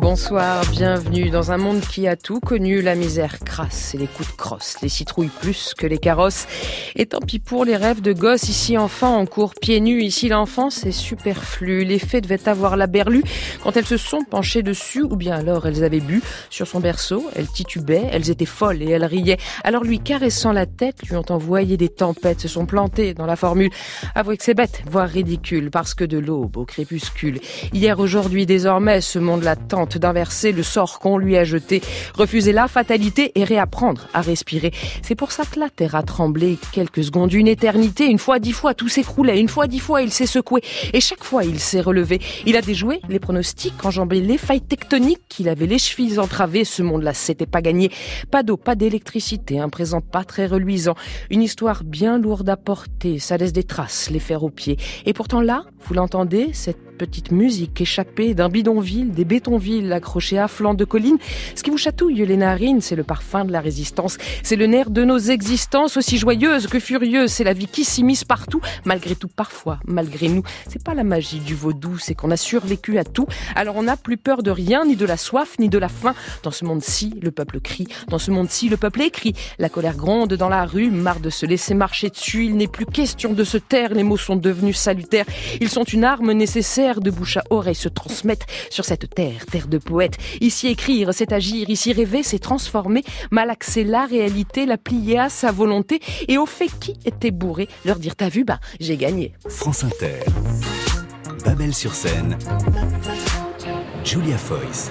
Bonsoir, bienvenue dans un monde qui a tout connu, la misère et les coups de crosse, les citrouilles plus que les carrosses. Et tant pis pour les rêves de gosses, ici enfant en cours pieds nus, ici l'enfance est superflu. Les fées devaient avoir la berlue quand elles se sont penchées dessus, ou bien alors elles avaient bu sur son berceau, elles titubaient, elles étaient folles et elles riaient. Alors lui caressant la tête, lui ont envoyé des tempêtes, se sont plantées dans la formule. Avouez que c'est bête, voire ridicule, parce que de l'aube au crépuscule. Hier, aujourd'hui, désormais, ce monde la tente d'inverser le sort qu'on lui a jeté, refuser la fatalité et réapprendre à respirer. C'est pour ça que la terre a tremblé quelques secondes, une éternité, une fois, dix fois, tout s'écroulait, une fois, dix fois, il s'est secoué, et chaque fois, il s'est relevé. Il a déjoué les pronostics, enjambé les failles tectoniques, qu'il avait les chevilles entravées, ce monde-là, c'était pas gagné. Pas d'eau, pas d'électricité, un présent pas très reluisant, une histoire bien lourde à porter, ça laisse des traces, les fers aux pieds. Et pourtant là, vous l'entendez, cette petite musique échappée d'un bidonville, des bétonvilles accrochés à flanc de colline. Ce qui vous chatouille les narines, c'est le parfum de la résistance. C'est le nerf de nos existences, aussi joyeuses que furieuses. C'est la vie qui s'immisce partout, malgré tout, parfois, malgré nous. C'est pas la magie du vaudou, c'est qu'on a survécu à tout. Alors on n'a plus peur de rien, ni de la soif, ni de la faim. Dans ce monde-ci, le peuple crie. Dans ce monde-ci, le peuple écrit. La colère gronde dans la rue, marre de se laisser marcher dessus. Il n'est plus question de se taire. Les mots sont devenus salutaires. Ils sont une arme nécessaire de bouche à oreille se transmettent sur cette terre, terre de poètes. Ici écrire, c'est agir, ici rêver, c'est transformer, malaxer la réalité, la plier à sa volonté et au fait qui était bourré, leur dire t'as vu, bah j'ai gagné. France Inter, Babel sur scène, Julia Foyce.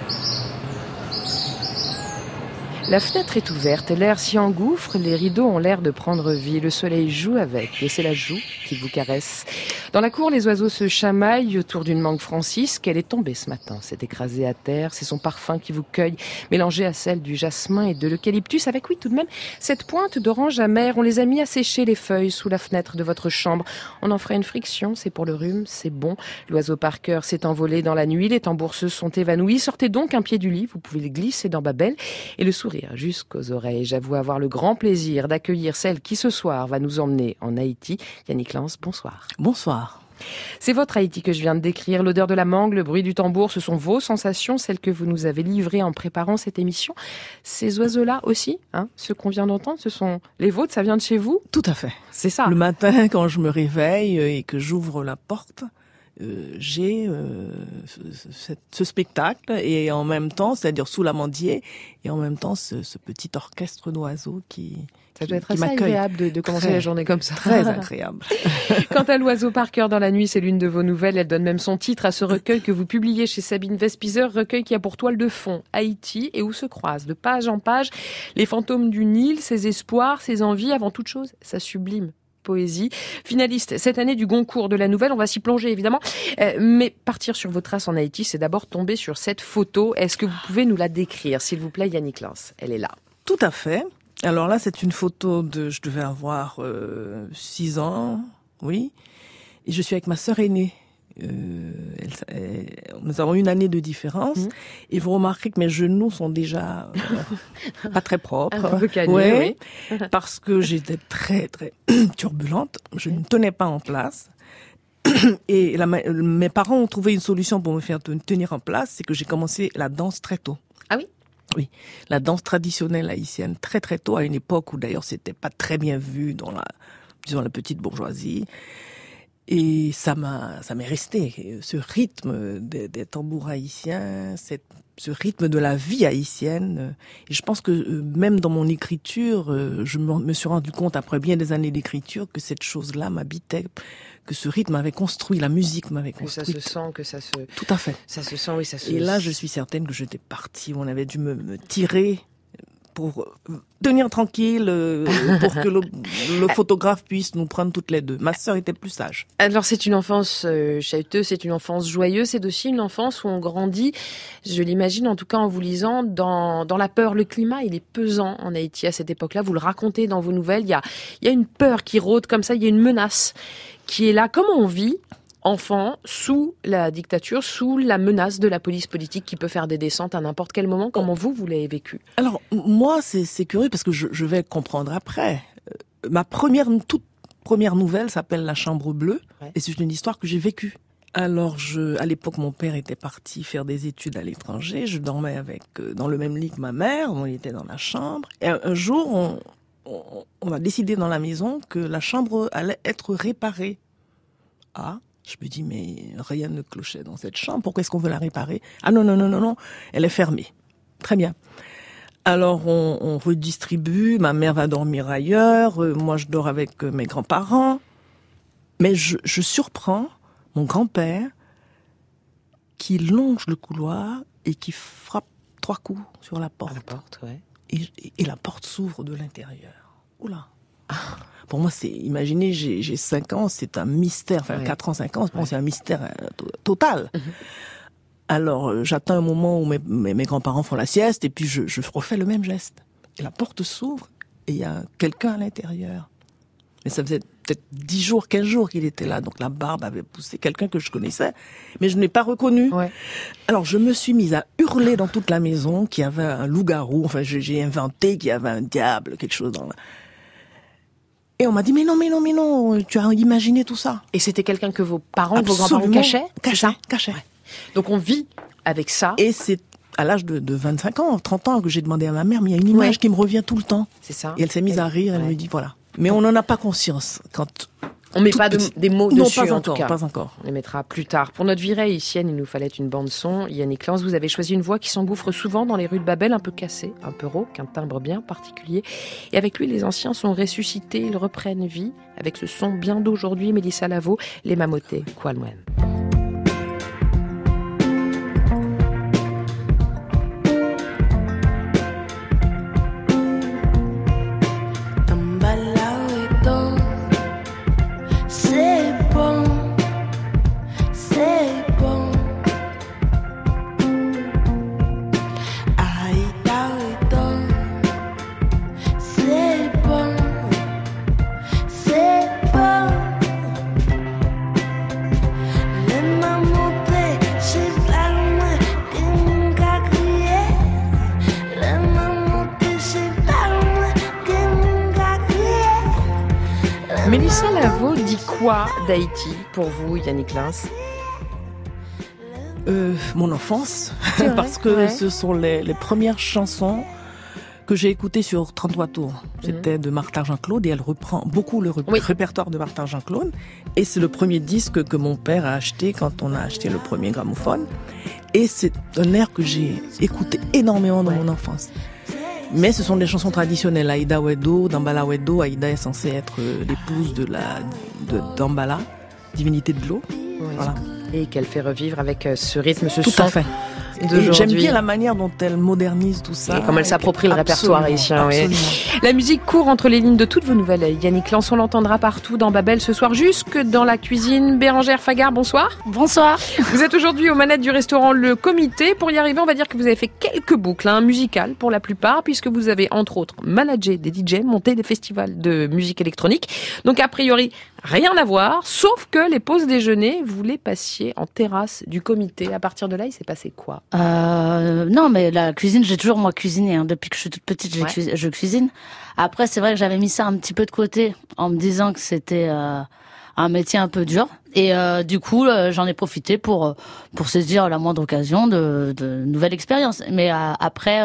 La fenêtre est ouverte, l'air s'y engouffre, les rideaux ont l'air de prendre vie, le soleil joue avec, et c'est la joue qui vous caresse. Dans la cour, les oiseaux se chamaillent autour d'une mangue Francis qu'elle est tombée ce matin, s'est écrasée à terre, c'est son parfum qui vous cueille, mélangé à celle du jasmin et de l'eucalyptus, avec oui tout de même cette pointe d'orange amère, on les a mis à sécher les feuilles sous la fenêtre de votre chambre. On en ferait une friction, c'est pour le rhume, c'est bon. L'oiseau par cœur s'est envolé dans la nuit, les tambours sont évanouis, sortez donc un pied du lit, vous pouvez le glisser dans Babel, et le sourire jusqu'aux oreilles. J'avoue avoir le grand plaisir d'accueillir celle qui ce soir va nous emmener en Haïti. Yannick Lance, bonsoir. Bonsoir. C'est votre Haïti que je viens de décrire. L'odeur de la mangue, le bruit du tambour, ce sont vos sensations, celles que vous nous avez livrées en préparant cette émission. Ces oiseaux-là aussi, hein, ceux qu'on vient d'entendre, ce sont les vôtres, ça vient de chez vous? Tout à fait. C'est ça. Le matin, quand je me réveille et que j'ouvre la porte, euh, j'ai euh, ce, ce, spectacle et en même temps, c'est-à-dire sous l'amandier, et en même temps ce, ce petit orchestre d'oiseaux qui ça doit être assez agréable de, de commencer très, la journée comme ça. Très agréable. Quant à l'oiseau par cœur dans la nuit, c'est l'une de vos nouvelles. Elle donne même son titre à ce recueil que vous publiez chez Sabine Vespizer, recueil qui a pour toile de fond Haïti et où se croisent de page en page les fantômes du Nil, ses espoirs, ses envies, avant toute chose, sa sublime poésie. Finaliste cette année du Goncourt de la Nouvelle, on va s'y plonger évidemment. Euh, mais partir sur vos traces en Haïti, c'est d'abord tomber sur cette photo. Est-ce que vous pouvez nous la décrire, s'il vous plaît, Yannick Lance Elle est là. Tout à fait. Alors là, c'est une photo de, je devais avoir 6 euh, ans, oui. Et je suis avec ma sœur aînée. Euh, elle, elle, nous avons une année de différence mmh. et vous remarquez que mes genoux sont déjà euh, pas très propres. Un peu ouais, oui. parce que j'étais très très turbulente. Je ne tenais pas en place. Et la, mes parents ont trouvé une solution pour me faire tenir en place, c'est que j'ai commencé la danse très tôt. Ah oui? Oui, la danse traditionnelle haïtienne très très tôt, à une époque où d'ailleurs c'était pas très bien vu dans la, disons la petite bourgeoisie. Et ça m'a, ça m'est resté. Ce rythme des, des tambours haïtiens, cette, ce rythme de la vie haïtienne. Et je pense que même dans mon écriture, je me suis rendu compte après bien des années d'écriture que cette chose-là m'habitait, que ce rythme m'avait construit, la musique m'avait construit. Que ça se sent, que ça se. Tout à fait. Ça se sent, oui, ça se. Et là, je suis certaine que j'étais partie. On avait dû me, me tirer pour tenir tranquille, pour que le, le, photographe puisse nous prendre toutes les deux. Ma sœur était plus sage. Alors c'est une enfance euh, chahuteuse, c'est une enfance joyeuse, c'est aussi une enfance où on grandit, je l'imagine en tout cas en vous lisant, dans, dans la peur. Le climat, il est pesant en Haïti à cette époque-là, vous le racontez dans vos nouvelles, il y a, il y a une peur qui rôde comme ça, il y a une menace qui est là. Comment on vit enfant, sous la dictature, sous la menace de la police politique qui peut faire des descentes à n'importe quel moment. Comment vous, vous l'avez vécu? Alors, moi, c'est curieux parce que je, je, vais comprendre après. Euh, ma première, toute première nouvelle s'appelle La Chambre Bleue et c'est une histoire que j'ai vécue. Alors, je, à l'époque, mon père était parti faire des études à l'étranger. Je dormais avec euh, dans le même lit que ma mère. On était dans la chambre. Et un, jour, on, on, on, a décidé dans la maison que la chambre allait être réparée. Ah, je me dis, mais rien ne clochait dans cette chambre. Pourquoi est-ce qu'on veut la réparer? Ah non, non, non, non, non, elle est fermée. Très bien. Alors on, on redistribue, ma mère va dormir ailleurs, euh, moi je dors avec euh, mes grands-parents. Mais je, je surprends mon grand-père qui longe le couloir et qui frappe trois coups sur la porte. la porte, ouais. Et, et la porte s'ouvre de l'intérieur. Oula. Ah. Pour moi, c'est, imaginez, j'ai 5 ans, c'est un mystère, enfin 4 ans, 5 ans, c'est un mystère euh, total. Mhm. Alors, euh, j'attends un moment où mes, mes, grands-parents font la sieste et puis je, je refais le même geste. Et la porte s'ouvre et il y a quelqu'un à l'intérieur. Mais ça faisait peut-être 10 jours, 15 jours qu'il était là. Donc la barbe avait poussé quelqu'un que je connaissais, mais je n'ai pas reconnu. Ouais. Alors je me suis mise à hurler dans toute la maison qu'il y avait un loup-garou. Enfin, j'ai inventé qu'il y avait un diable, quelque chose dans la... Et on m'a dit, mais non, mais non, mais non, tu as imaginé tout ça. Et c'était quelqu'un que vos parents, vos grands-parents cachaient Cachaient, cachaient. Donc on vit avec ça. Et c'est à l'âge de, de, 25 ans, 30 ans que j'ai demandé à ma mère, mais il y a une image qui me revient tout le temps. C'est ça. Et elle s'est mise à rire, elle me dit, voilà. Mais on n'en a pas conscience quand on met pas des mots dessus, pas en encore, tout cas. Pas encore. On les mettra plus tard. Pour notre virée haïtienne, il nous fallait une bande son. Yannick Lance, vous avez choisi une voix qui s'engouffre souvent dans les rues de Babel, un peu cassée, un peu rauque, un timbre bien particulier. Et avec lui, les anciens sont ressuscités, ils reprennent vie avec ce son bien d'aujourd'hui. Mélissa Lavo, les Mamotés, Qualmoen. d'Haïti pour vous, Yannick Lins euh, Mon enfance, parce que ce sont les, premières chansons que j'ai écoutées sur 33 tours. Mhm. C'était de Martin Jean-Claude et elle reprend beaucoup le répertoire de Martin Jean-Claude. Et c'est le premier disque que mon père a acheté quand on a acheté le premier gramophone. Et c'est un air que j'ai écouté énormément dans mon enfance. Mais ce sont des chansons traditionnelles. Aïda Wedo, Dambala Wedo. Aïda est censée être euh, l'épouse de la de Dambala, divinité de l'eau. Voilà. Et qu'elle fait revivre avec euh, ce rythme, ce Tout son. À fait. J'aime bien la manière dont elle modernise tout ça. Et comme elle s'approprie le répertoire haïtien. Oui. La musique court entre les lignes de toutes vos nouvelles. Yannick Lance, on l'entendra partout dans Babel ce soir, jusque dans la cuisine. Bérangère Fagard, bonsoir. Bonsoir. Vous êtes aujourd'hui aux manettes du restaurant Le Comité. Pour y arriver, on va dire que vous avez fait quelques boucles, hein, musicales pour la plupart, puisque vous avez entre autres managé des DJ, monté des festivals de musique électronique. Donc a priori, rien à voir, sauf que les pauses déjeuner, vous les passiez en terrasse du comité. À partir de là, il s'est passé quoi? Euh, Non, mais la cuisine, j'ai toujours moi cuisiné. Hein. Depuis que je suis toute petite, je cuisine. Après, c'est vrai que j'avais mis ça un petit peu de côté en me disant que c'était euh, un métier un peu dur. Et euh, du coup, euh, j'en ai profité pour euh, pour saisir la moindre occasion de, de nouvelles expériences. Mais après,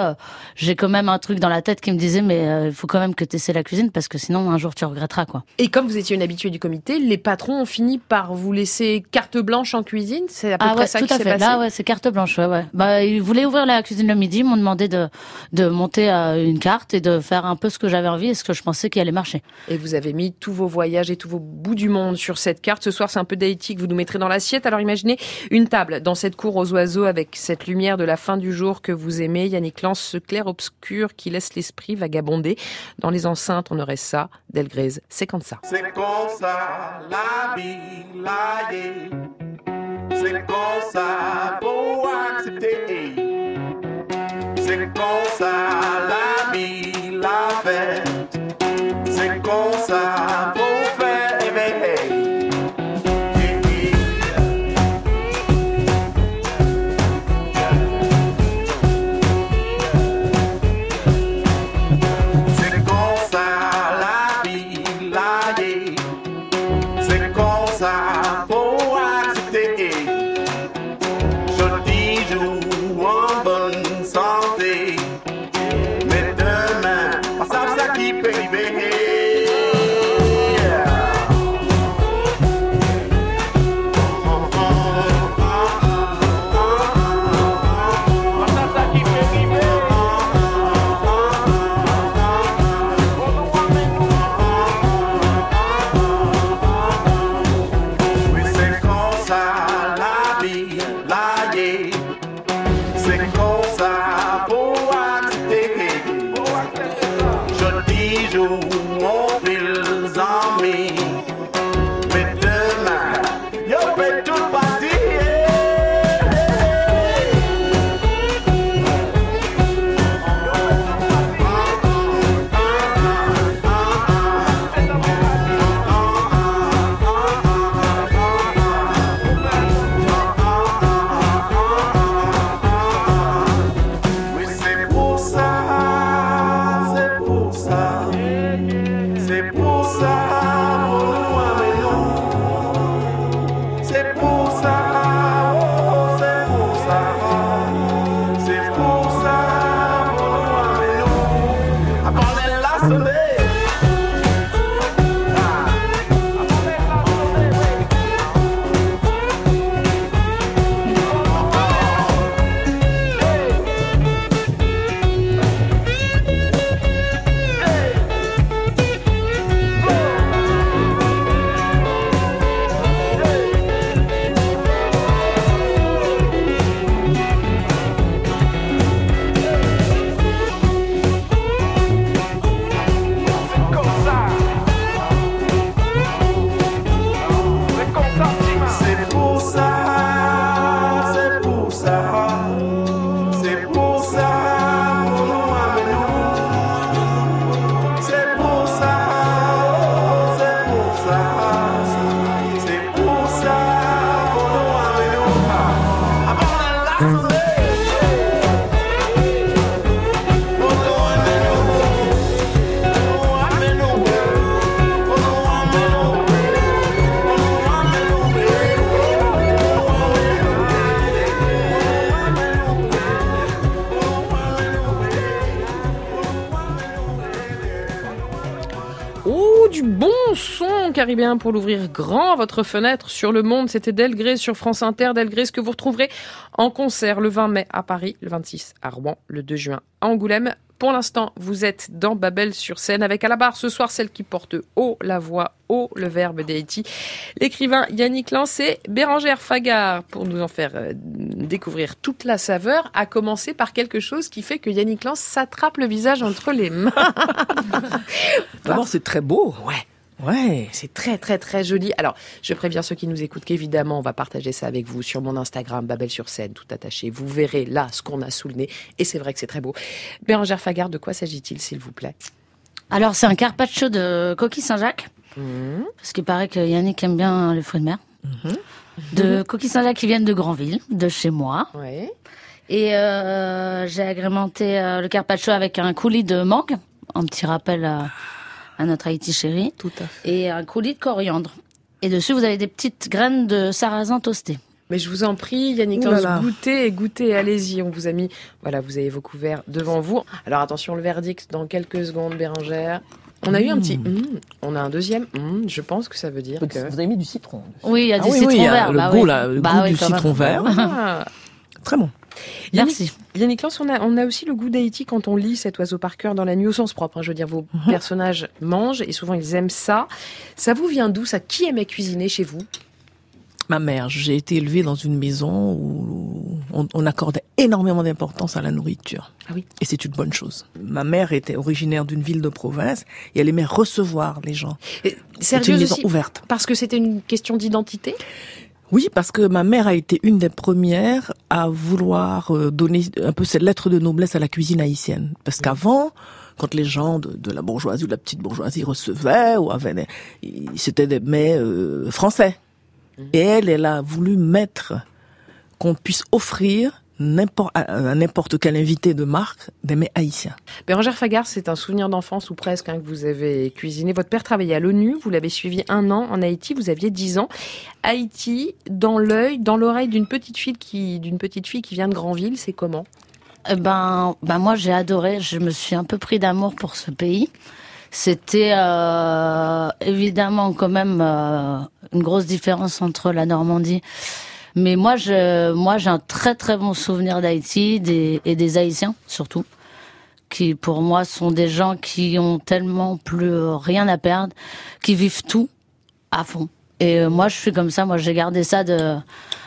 j'ai quand même un truc dans la tête qui me disait mais il faut quand même que tu essaies la cuisine parce que sinon un jour tu regretteras quoi. Et comme vous étiez une habituée du comité, les patrons ont fini par vous laisser carte blanche en cuisine? C'est à peu ah près ça tout qui s'est passé? Là, ouais, c'est carte blanche. Ouais, ouais. Bah, ils voulaient ouvrir la cuisine le midi, m'ont demandé de de monter une carte et de faire un peu ce que j'avais envie et ce que je pensais qu'il allait marcher. Et vous avez mis tous vos voyages et tous vos bouts du monde sur cette carte. Ce soir, c'est un peu vous nous mettrez dans l'assiette. Alors imaginez une table dans cette cour aux oiseaux avec cette lumière de la fin du jour que vous aimez. Yannick lance ce clair-obscur qui laisse l'esprit vagabonder. Dans les enceintes, on aurait ça. Delgrès, c'est comme ça. C'est comme ça, la vie, la C'est comme ça, accepter. C'est comme ça, la vie, la fête. C'est comme ça, caribéen pour l'ouvrir grand votre fenêtre sur le monde. C'était Delgré sur France Inter. Delgré, ce que vous retrouverez en concert le 20 mai à Paris, le 26 à Rouen, le 2 juin à Angoulême. Pour l'instant, vous êtes dans Babel sur scène avec à la barre ce soir celle qui porte haut la voix, haut le verbe d'Haïti, l'écrivain Yannick Lance et Bérangère Fagard pour nous en faire euh, découvrir toute la saveur, à commencer par quelque chose qui fait que Yannick Lance s'attrape le visage entre les mains. D'abord, c'est très beau. Ouais. Ouais. C'est très très très joli. Alors, je préviens ceux qui nous écoutent qu'évidemment, on va partager ça avec vous sur mon Instagram, Babel sur scène, tout attaché. Vous verrez là ce qu'on a sous le nez, et c'est vrai que c'est très beau. Bérangère Fagard, de quoi s'agit-il, s'il vous plaît? Alors, c'est un carpaccio de coquille Saint-Jacques. Parce qu'il paraît que Yannick aime bien les fruits de mer. De coquilles Saint-Jacques qui viennent de Granville, de chez moi. Ouais. Et euh, j'ai agrémenté euh, le carpaccio avec un coulis de mangue, un petit rappel à, à notre Haïti chéri, Tout à fait. et un coulis de coriandre. Et dessus, vous avez des petites graines de sarrasin toastées. Mais je vous en prie, Yannick là. goûtez et goûtez, allez-y. On vous a mis, voilà, vous avez vos couverts devant vous. Alors attention, le verdict dans quelques secondes, Bérangère. On a eu un petit, hum, on a un deuxième, hum, je pense que ça veut dire que... Vous avez mis du citron. Oui, il y a Ah du oui, citron oui, il y a vert. le bah goût, oui. là, le Bah goût oui, du citron vert. Ah. Très bon. Merci. Yannick Lance, on a, on a aussi le goût d'Haïti quand on lit cet oiseau par cœur dans la nuit au sens propre. hein. Je veux dire, vos personnages mangent et souvent ils aiment ça. Ça vous vient d'où ça? Qui aimait cuisiner chez vous? Ma mère, j'ai été élevée dans une maison où on, on accordait énormément d'importance à la nourriture. Ah oui. Et c'est une bonne chose. Ma mère était originaire d'une ville de province et elle aimait recevoir les gens. C'est une maison aussi ouverte. Parce que c'était une question d'identité? Oui, parce que ma mère a été une des premières à vouloir euh, donner un peu cette lettre de noblesse à la cuisine haïtienne. Parce qu'avant, quand les gens de, de la bourgeoisie ou de la petite bourgeoisie recevaient ou avaient, des- c'était des mets euh, français. Et elle, elle a voulu mettre qu'on puisse offrir n'importe à n'importe quel invité de marque des mets haïtiens. Bérangère Fagard, c'est un souvenir d'enfance ou presque hein, que vous avez cuisiné. Votre père travaillait à l'ONU, vous l'avez suivi un an en Haïti, vous aviez 10 ans. Haïti, dans l'œil, dans l'oreille d'une petite fille qui, d'une petite fille qui vient de Granville, c'est comment? Eh ben, ben moi j'ai adoré. Je me suis un peu pris d'amour pour ce pays. C'était euh, évidemment quand même euh, une grosse différence entre la Normandie. Mais moi, je, moi, j'ai un très très bon souvenir d'Haïti des, et des Haïtiens surtout, qui pour moi sont des gens qui ont tellement plus rien à perdre, qui vivent tout à fond. Et euh, moi, je suis comme ça. Moi, j'ai gardé ça de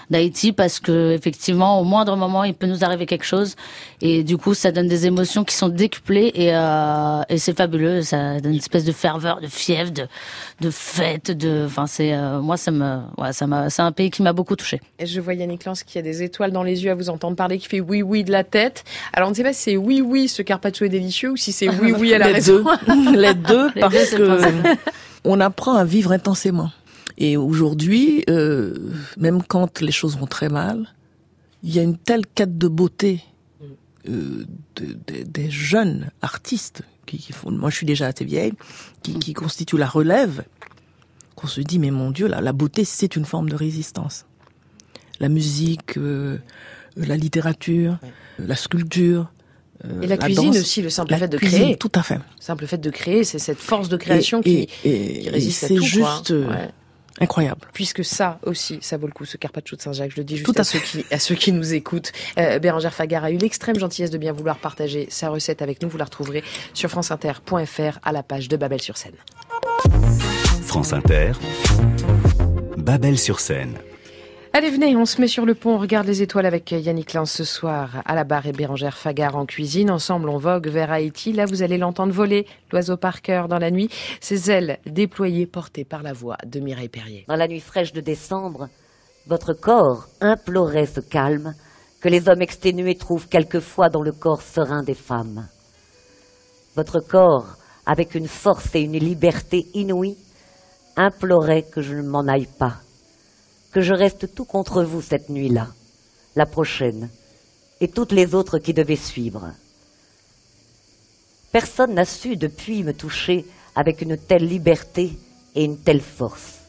d'Haïti parce que effectivement au moindre moment il peut nous arriver quelque chose. Et du coup ça donne des émotions qui sont décuplées et, euh, et c'est fabuleux. Ça donne une espèce de ferveur de fièvre de de fête de enfin c'est euh, moi ça me ouais, ça m'a c'est un pays qui m'a beaucoup touché et je vois Yannick Lance qui a des étoiles dans les yeux à vous entendre parler qui fait oui oui de la tête. Alors on ne sait pas si c'est oui oui ce carpaccio est délicieux ou si c'est oui oui à la les raison. deux. Les deux Les parce deux, c'est que on apprend à vivre intensément et aujourd'hui, euh, même quand les choses vont très mal, il y a une telle quête de beauté euh, de- de- des jeunes artistes qui, qui font. Moi, je suis déjà assez vieille, qui, qui constituent la relève. Qu'on se dit, mais mon Dieu, la, la beauté, c'est une forme de résistance. La musique, euh, la littérature, la sculpture. et la cuisine danse, aussi le simple la fait de cuisine, créer Tout à fait. le simple fait de créer c'est cette force de création Et- qui, et- qui et résiste à tout juste Ouais. Incroyable. puisque ça aussi, ça vaut le coup, ce carpaccio de Saint-Jacques. Je le dis juste Tout à, à ceux qui, à ceux qui nous écoutent. Euh, Bérangère Fagar a eu l'extrême gentillesse de bien vouloir partager sa recette avec nous. Vous la retrouverez sur franceinter.fr à la page de Babel sur Seine. France Inter, Babel sur Seine. Allez, venez, on se met sur le pont, on regarde les étoiles avec Yannick Lance ce soir à la barre et Bérangère Fagar en cuisine. Ensemble, on vogue vers Haïti. Là, vous allez l'entendre voler, l'oiseau par cœur dans la nuit, ses ailes déployées, portées par la voix de Mireille Perrier. Dans la nuit fraîche de décembre, votre corps implorait ce calme que les hommes exténués trouvent quelquefois dans le corps serein des femmes. Votre corps, avec une force et une liberté inouïes, implorait que je ne m'en aille pas, que je reste tout contre vous cette nuit-là, la prochaine, et toutes les autres qui devaient suivre. Personne n'a su depuis me toucher avec une telle liberté et une telle force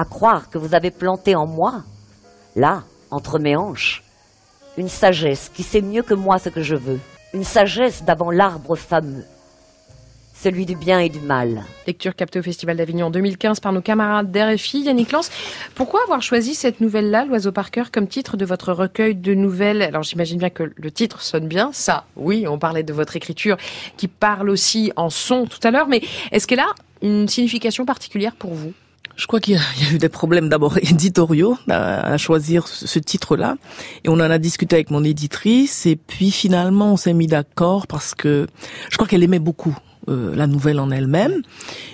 à croire que vous avez planté en moi, là, entre mes hanches, une sagesse qui sait mieux que moi ce que je veux, une sagesse d'avant l'arbre fameux, celui du bien et du mal. Lecture captée au Festival d'Avignon en 2015 par nos camarades d'RFI. Yannick Lance, pourquoi avoir choisi cette nouvelle-là, L'Oiseau par cœur, comme titre de votre recueil de nouvelles? Alors j'imagine bien que le titre sonne bien, ça, oui, on parlait de votre écriture qui parle aussi en son tout à l'heure, mais est-ce qu'elle a une signification particulière pour vous? Je crois qu'il y, a eu des problèmes d'abord éditoriaux à, choisir ce, ce titre-là. Et on en a discuté avec mon éditrice. Et puis finalement, on s'est mis d'accord parce que je crois qu'elle aimait beaucoup euh, la nouvelle en elle-même.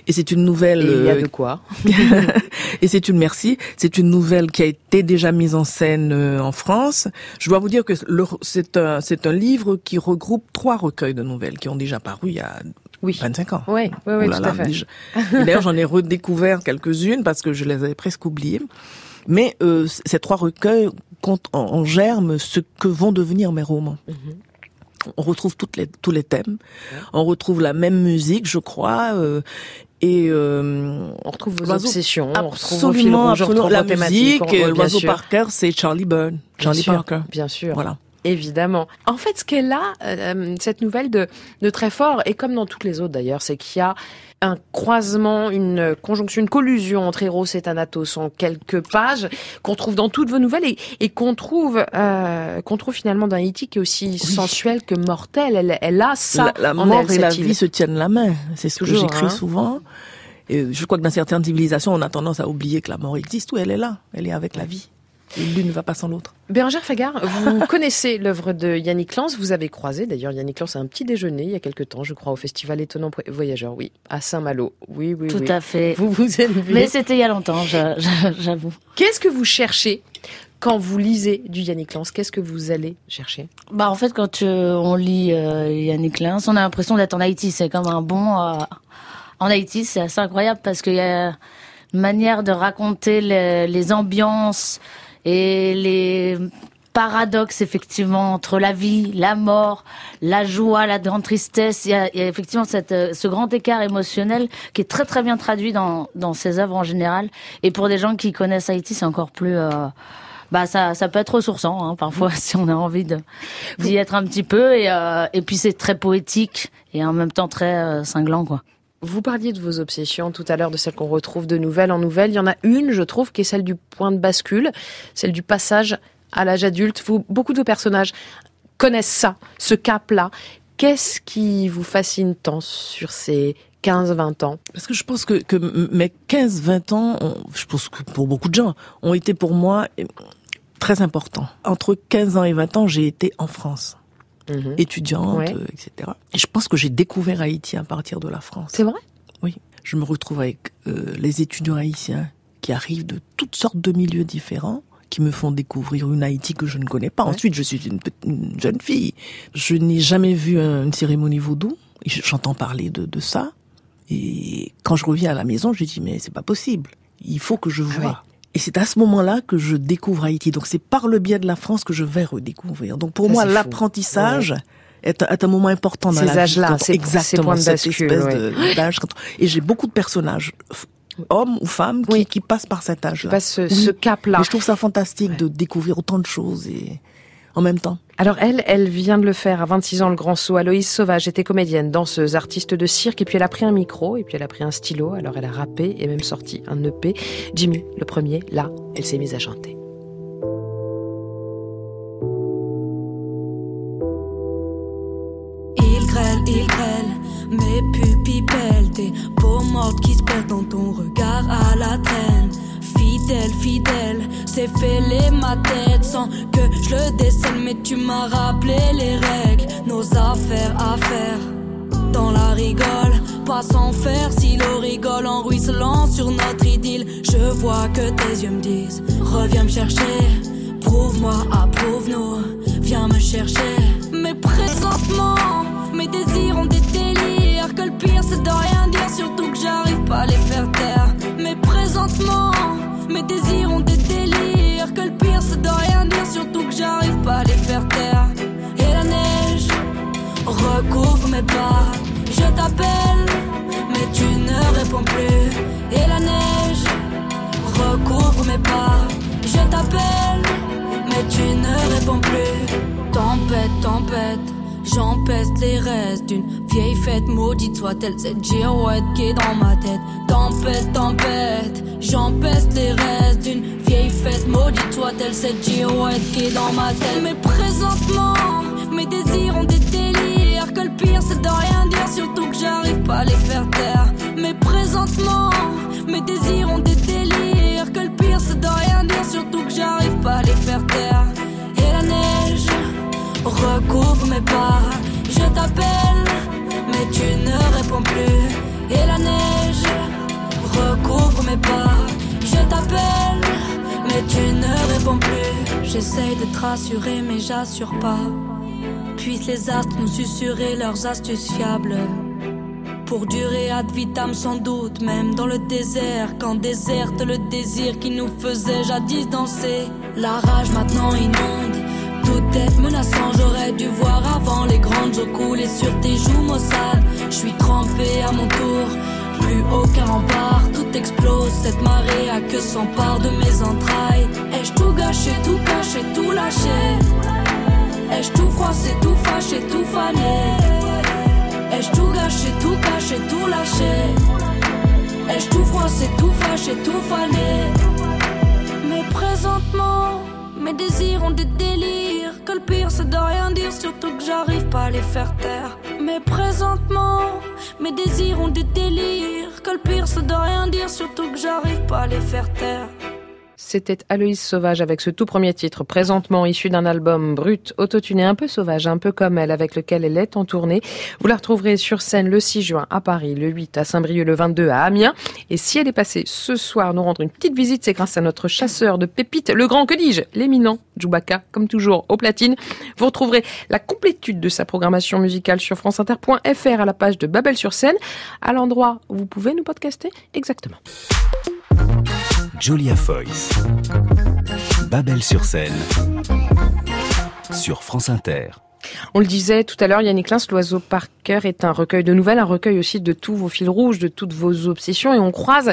Et c'est une nouvelle... Et il y a euh, de quoi et c'est une merci. C'est une nouvelle qui a été déjà mise en scène euh, en France. Je dois vous dire que le- c'est un c'est un livre qui regroupe trois recueils de nouvelles qui ont déjà paru il y a Oui. 25 ans. Oui, oui, oui, Oh là tout là, à fait. D'ailleurs, j'en ai redécouvert quelques-unes parce que je les avais presque oubliées. Mais euh, ces trois recueils comptent en, en germe ce que vont devenir mes romans. Mhm. On retrouve toutes les, tous les thèmes. On retrouve la même musique, je crois. euh, et euh, On retrouve vos obsessions, on retrouve vos fils absolument, rouges, on absolument. retrouve La musique, l'oiseau sûr. Parker, c'est Charlie Byrne. Bien Charlie sûr, Parker. Bien sûr. Voilà. Évidemment. En fait, ce qu'elle a, euh, cette nouvelle de, de très fort, et comme dans toutes les autres d'ailleurs, c'est qu'il y a un croisement, une conjonction, une collusion entre Eros et Thanatos en quelques pages qu'on trouve dans toutes vos nouvelles et, et qu'on trouve, euh, qu'on trouve finalement dans Haïti qui est aussi sensuelle que mortelle. Elle, elle a ça la, la en mort elle, et la vie se tiennent la main. C'est ce que j'écris hein. souvent. Et je crois que dans certaines civilisations, on a tendance à oublier que la mort existe. Oui, elle est là. Elle est avec la vie. L'une ne va pas sans l'autre. Bérangère Fagar, vous connaissez l'œuvre de Yannick Lance. Vous avez croisé d'ailleurs Yannick Lance à un petit déjeuner il y a quelque temps, je crois, au Festival Étonnant Voyageur, oui, à Saint-Malo. Oui, oui, tout oui. à fait Vous vous êtes vu. mais c'était il y a longtemps j'avoue Qu'est-ce que vous cherchez quand vous lisez du Yannick Lance Qu'est-ce que vous allez chercher? Bah en fait quand euh, on lit euh, Yannick Lins, on a l'impression d'être en Haïti. C'est comme un bon euh, en Haïti, c'est assez incroyable parce qu'il y a une manière de raconter les, les ambiances et les paradoxes effectivement entre la vie, la mort, la joie, la grande tristesse. Il y a, il y a effectivement cette, euh, ce grand écart émotionnel qui est très très bien traduit dans, dans ses œuvres en général. Et pour des gens qui connaissent Haïti, c'est encore plus euh, bah ça, ça peut être ressourçant hein, parfois si on a envie d'y être un petit peu et euh, et puis c'est très poétique et en même temps très euh, cinglant quoi. Vous parliez de vos obsessions tout à l'heure, de celles qu'on retrouve de nouvelle en nouvelle. Il y en a une, je trouve, qui est celle du point de bascule, celle du passage à l'âge adulte. Beaucoup de personnages connaissent ça, ce cap-là. Qu'est-ce qui vous fascine tant sur ces 15-20 ans? Parce que je pense que, que mes 15-20 ans, je pense que pour beaucoup de gens, ont été pour moi très importants. Entre 15 ans et 20 ans, j'ai été en France. Mhm. étudiante, etc. Et je pense que j'ai découvert Haïti à partir de la France. C'est vrai? Oui. Je me retrouve avec euh, les étudiants haïtiens qui arrivent de toutes sortes de milieux différents qui me font découvrir une Haïti que je ne connais pas. Ensuite, je suis une, jeune fille. Je n'ai jamais vu une cérémonie vaudou. J'entends parler de, de, ça. Et quand je reviens à la maison, je dis, mais c'est pas possible. Il faut que je ah vois. Et c'est à ce moment-là que je découvre Haïti. Donc c'est par le biais de la France que je vais redécouvrir. Donc pour moi, l'apprentissage est, un moment important dans ces la âges-là, c'est exactement cette espèce d'âge. Et j'ai beaucoup de personnages hommes ou femmes qui, qui passent par cet âge-là. Passent ce, ce cap-là. Je trouve ça fantastique de découvrir autant de choses et en même temps. Alors elle, elle vient de le faire à 26 ans, le grand saut. Aloïse Sauvage était comédienne, danseuse, artiste de cirque, et puis elle a pris un micro, et puis elle a pris un stylo, alors elle a rappé et même sorti un EP. Jimmy, le premier, là, elle s'est mise à chanter. Il grêle, il grêle, mes pupilles pèlent, tes peaux mortes qui se perdent dans ton regard à la traîne fidèle, fidèle. C'est fêlé ma tête sans que je le décèle. Mais tu m'as rappelé les règles, nos affaires à faire. Dans la rigole, pas sans faire si l'eau rigole en ruisselant sur notre idylle. Je vois que tes yeux me disent Reviens me chercher, prouve-moi, approuve-nous, viens me chercher. Mais présentement, mes désirs ont des délires. Que le pire c'est de rien dire, surtout que j'arrive pas à les faire taire. Mais présentement, mes désirs ont des délires. Que le pire c'est de rien dire, surtout que j'arrive pas à les faire taire. Et la neige recouvre mes pas. Je t'appelle, mais tu ne réponds plus. Et la neige recouvre mes pas. Je t'appelle, mais tu ne réponds plus. Tempête, tempête. J'empeste les restes d'une vieille fête maudite soit-elle cette girouette qui est dans ma tête. Tempête, tempête, j'empeste les restes d'une vieille fête maudite soit-elle cette girouette qui est dans ma tête. Mais présentement, mes désirs ont des délires. Que le pire c'est de rien dire, surtout que j'arrive pas à les faire taire. Mais présentement, mes désirs ont des délires. Que le pire c'est de rien dire, surtout que j'arrive recouvre mes pas. Je t'appelle, mais tu ne réponds plus. Et la neige recouvre mes pas. Je t'appelle, mais tu ne réponds plus. J'essaye de te rassurer, mais j'assure pas. Puissent les astres nous susurrer leurs astuces fiables. Pour durer ad vitam sans doute, même dans le désert, quand déserte le désir qui nous faisait jadis danser. La rage maintenant inonde tout est menaçant, j'aurais dû voir avant les grandes eaux couler sur tes joues maussades. Je suis trempé à mon tour, plus aucun rempart, tout explose. Cette marée a que s'empare de mes entrailles. Ai-je tout gâché, tout caché, tout lâché? Ai-je tout froissé, tout fâché, tout fané? Ai-je tout gâché, tout caché, tout lâché? Ai-je tout froissé, tout fâché, tout fané? Mais présentement, mes désirs ont des délires que le pire c'est de rien dire, surtout que j'arrive pas à les faire taire. Mais présentement, mes désirs ont des délires. Que le pire c'est de rien dire, surtout que j'arrive pas à les faire taire. C'était Aloïse Sauvage avec ce tout premier titre, présentement issu d'un album brut, autotuné, un peu sauvage, un peu comme elle, avec lequel elle est en tournée. Vous la retrouverez sur scène le 6 juin à Paris, le 8 à Saint-Brieuc, le 22 à Amiens. Et si elle est passée ce soir nous rendre une petite visite, c'est grâce à notre chasseur de pépites, le grand, que dis-je, l'éminent Djoubaka, comme toujours, au platine. Vous retrouverez la complétude de sa programmation musicale sur franceinter.fr à la page de Babel sur scène, à l'endroit où vous pouvez nous podcaster exactement. Julia Foyce. Babel sur scène. Sur France Inter. On le disait tout à l'heure, Yannick Lins, l'oiseau Parker est un recueil de nouvelles, un recueil aussi de tous vos fils rouges, de toutes vos obsessions, et on croise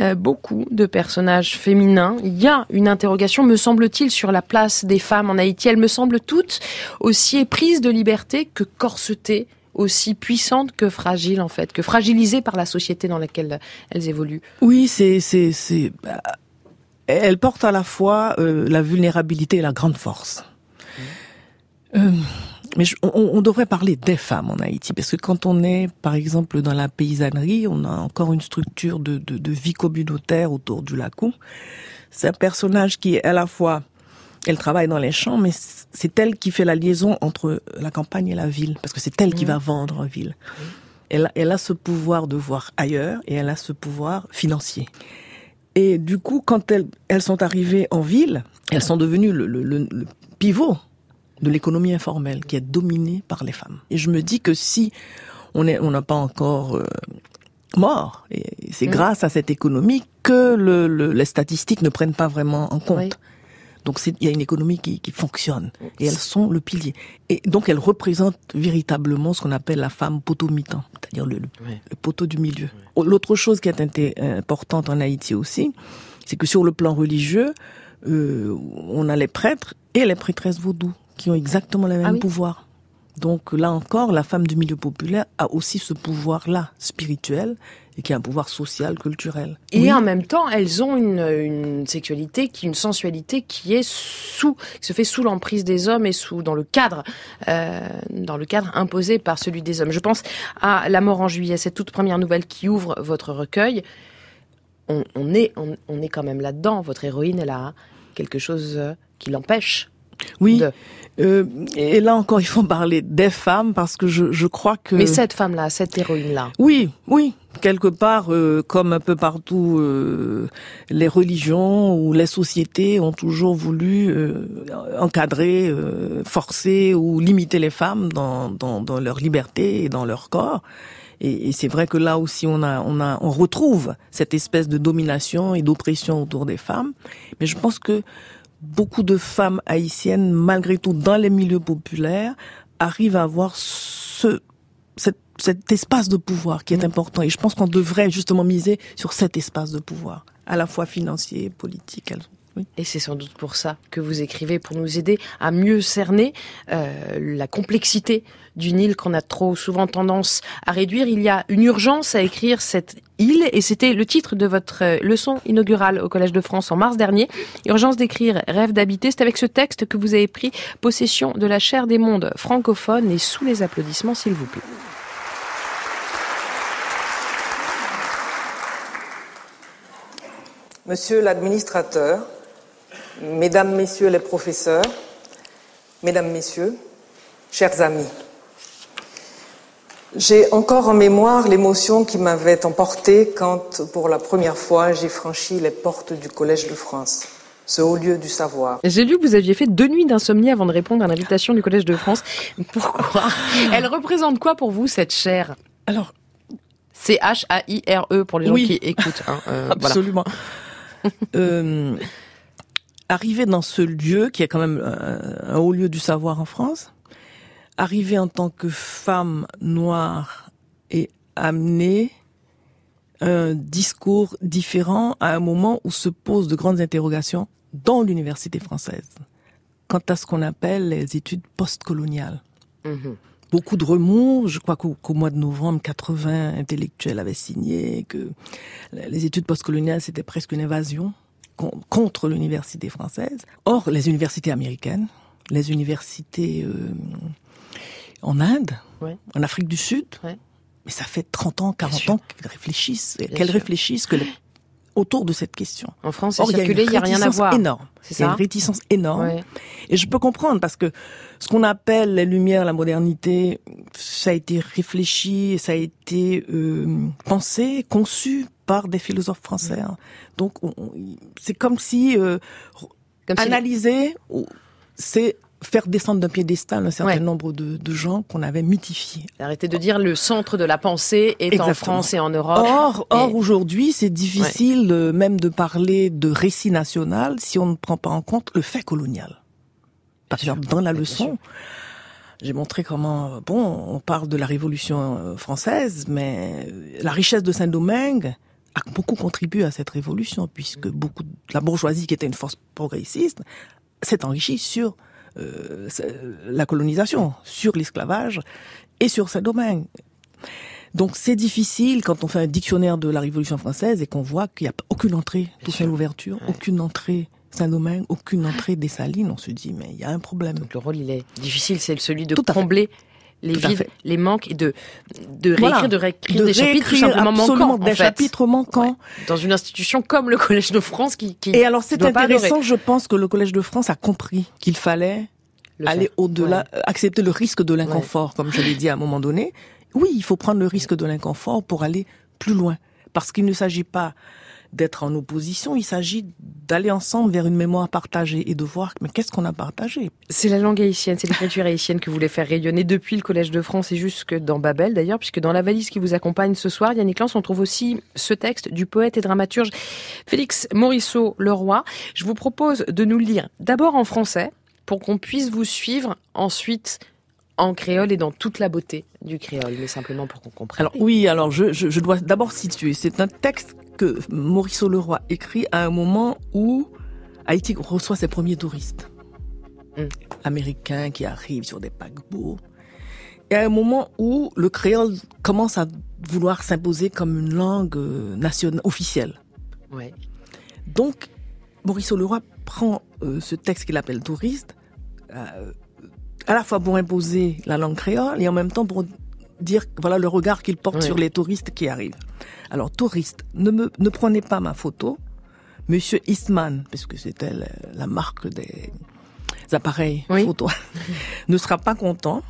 euh, beaucoup de personnages féminins. Il y a une interrogation, me semble-t-il, sur la place des femmes en Haïti. Elles me semblent toutes aussi éprises de liberté que corsetées aussi puissantes que fragiles en fait, que fragilisées par la société dans laquelle elles évoluent. Oui, c'est c'est c'est bah, elle porte à la fois euh, la vulnérabilité et la grande force. Euh, mais on, on, devrait parler des femmes en Haïti, parce que quand on est, par exemple, dans la paysannerie, on a encore une structure de, de, de vie communautaire autour du lacou. C'est un personnage qui est à la fois, elle travaille dans les champs, mais c'est elle qui fait la liaison entre la campagne et la ville, parce que c'est elle qui mmh. va vendre en ville. Elle, elle, a ce pouvoir de voir ailleurs et elle a ce pouvoir financier. Et du coup, quand elles, elles sont arrivées en ville, elles sont devenues le, le, le pivot de l'économie informelle qui est dominée par les femmes. Et je me dis que si on n'est on n'a pas encore euh, mort, et c'est mm. grâce à cette économie que le, le, les statistiques ne prennent pas vraiment en compte. Donc il y a une économie qui, qui, fonctionne et elles sont le pilier. Et donc elles représentent véritablement ce qu'on appelle la femme poteau-mitant, c'est-à-dire le, le, poteau du milieu. L'autre chose qui est importante en Haïti aussi, c'est que sur le plan religieux, euh, on a les prêtres et les prêtresses vaudou qui ont exactement le même ah pouvoir. Donc là encore, la femme du milieu populaire a aussi ce pouvoir-là spirituel et qui a un pouvoir social, culturel. Et en même temps, elles ont une, une, sexualité, qui, une sensualité qui est sous, qui se fait sous l'emprise des hommes et sous dans le cadre, euh, dans le cadre imposé par celui des hommes. Je pense à La mort en juillet, cette toute première nouvelle qui ouvre votre recueil. On, on est, on, on est quand même là-dedans. Votre héroïne, elle a quelque chose qui l'empêche oui. Euh, et là encore, il faut parler des femmes parce que je, je crois que. Mais cette femme-là, cette héroïne-là. Oui, oui. Quelque part, euh, comme un peu partout, euh, les religions ou les sociétés ont toujours voulu euh, encadrer, forcer ou limiter les femmes dans, dans, dans, leur liberté et dans leur corps. Et, et c'est vrai que là aussi, on a, on a, on retrouve cette espèce de domination et d'oppression autour des femmes. Mais je pense que beaucoup de femmes haïtiennes, malgré tout, dans les milieux populaires, arrivent à avoir ce, cet, espace de pouvoir qui est mm. important. Et je pense qu'on devrait justement miser sur cet espace de pouvoir, à la fois financier et politique. Et c'est sans doute pour ça que vous écrivez, pour nous aider à mieux cerner euh, la complexité d'une île qu'on a trop souvent tendance à réduire. Il y a une urgence à écrire cette île et c'était le titre de votre euh, leçon inaugurale au Collège de France en mars dernier. Urgence d'écrire, rêve d'habiter. C'est avec ce texte que vous avez pris possession de la chaire des mondes francophones et sous les applaudissements, s'il vous plaît. Monsieur l'administrateur, Mesdames, Messieurs les professeurs, Mesdames, Messieurs, chers amis, j'ai encore en mémoire l'émotion qui m'avait emporté quand, pour la première fois, j'ai franchi les portes du Collège de France, ce haut lieu du savoir. J'ai lu que vous aviez fait deux nuits d'insomnie avant de répondre à l'invitation du Collège de France. Pourquoi? Elle représente quoi pour vous, cette chaire? Alors, c'est H-A-I-R-E pour les gens qui écoutent. Hein, euh, Absolument. euh, arriver dans ce lieu, qui est quand même un, haut lieu du savoir en France, arriver en tant que femme noire et amener un discours différent à un moment où se posent de grandes interrogations dans l'université française quant à ce qu'on appelle les études postcoloniales. Mmh. Beaucoup de remous, je crois qu'au mois de novembre 80, intellectuels avaient signé que les études postcoloniales c'était presque une invasion contre l'université française. Or, les universités américaines, les universités euh, en Inde, en Afrique du Sud, mais ça fait 30 ans, 40 ans qu'elles réfléchissent, qu'elles réfléchissent que autour de cette question. En France, Or, il n'y a, rien à voir. Énorme. Il y a une réticence énorme. Et je peux comprendre parce que ce qu'on appelle les lumières, la modernité, ça a été réfléchi, ça a été euh, pensé, conçu par des philosophes français. Hein. Donc c'est comme si euh, analyser, c'est faire descendre d'un piédestal un certain nombre de, de gens qu'on avait mythifiés. Arrêtez de dire le centre de la pensée est en France et en Europe. Or, or aujourd'hui, c'est difficile euh, même de parler de récit national si on ne prend pas en compte le fait colonial. Par exemple, dans la leçon, j'ai montré comment, bon, on parle de la Révolution euh, française, mais la richesse de Saint-Domingue, a beaucoup contribué à cette révolution, puisque beaucoup de la bourgeoisie, qui était une force progressiste, s'est enrichie sur euh, la colonisation, sur l'esclavage et sur ces domaines. Donc c'est difficile quand on fait un dictionnaire de la Révolution française et qu'on voit qu'il n'y a aucune entrée, tout l'ouverture, aucune entrée Saint-Domingue, aucune entrée des salines. On se dit, mais il y a un problème. Donc le rôle, il est difficile, c'est celui de Tout combler les vides, les manques et de, de réécrire, Voilà. de réécrire De des chapitres tout simplement manquants. en fait. chapitres manquants. Ouais. Dans une institution comme le Collège de France qui, qui Et alors, c'est intéressant, je pense que le Collège de France a compris qu'il fallait le aller au-delà, Ouais. accepter le risque de l'inconfort, comme je l'ai dit à un moment donné. Oui, il faut prendre le risque de l'inconfort pour aller plus loin. Parce qu'il ne s'agit pas d'être en opposition, il s'agit d'aller ensemble vers une mémoire partagée et de voir, mais qu'est-ce qu'on a partagé? C'est la langue haïtienne, c'est l'écriture haïtienne que vous voulez faire rayonner depuis le Collège de France et jusque dans Babel d'ailleurs, puisque dans la valise qui vous accompagne ce soir, Yannick Lance, on trouve aussi ce texte du poète et dramaturge Félix Morisseau Leroy. Je vous propose de nous le lire d'abord en français pour qu'on puisse vous suivre ensuite en créole et dans toute la beauté du créole, mais simplement pour qu'on comprenne. Alors oui, alors je, je, je dois d'abord situer. C'est un texte que Maurice Leroy écrit à un moment où Haïti reçoit ses premiers touristes Mm. américains qui arrivent sur des paquebots. Et à un moment où le créole commence à vouloir s'imposer comme une langue euh, nationale officielle. Ouais. Donc, Maurice Leroy prend euh, ce texte qu'il appelle touriste, euh, à la fois pour imposer la langue créole et en même temps pour dire voilà le regard qu'il porte Oui. sur les touristes qui arrivent. Alors, touriste, ne me ne prenez pas ma photo. Monsieur Eastman, parce que c'était la marque des appareils Oui. photo, ne sera pas content.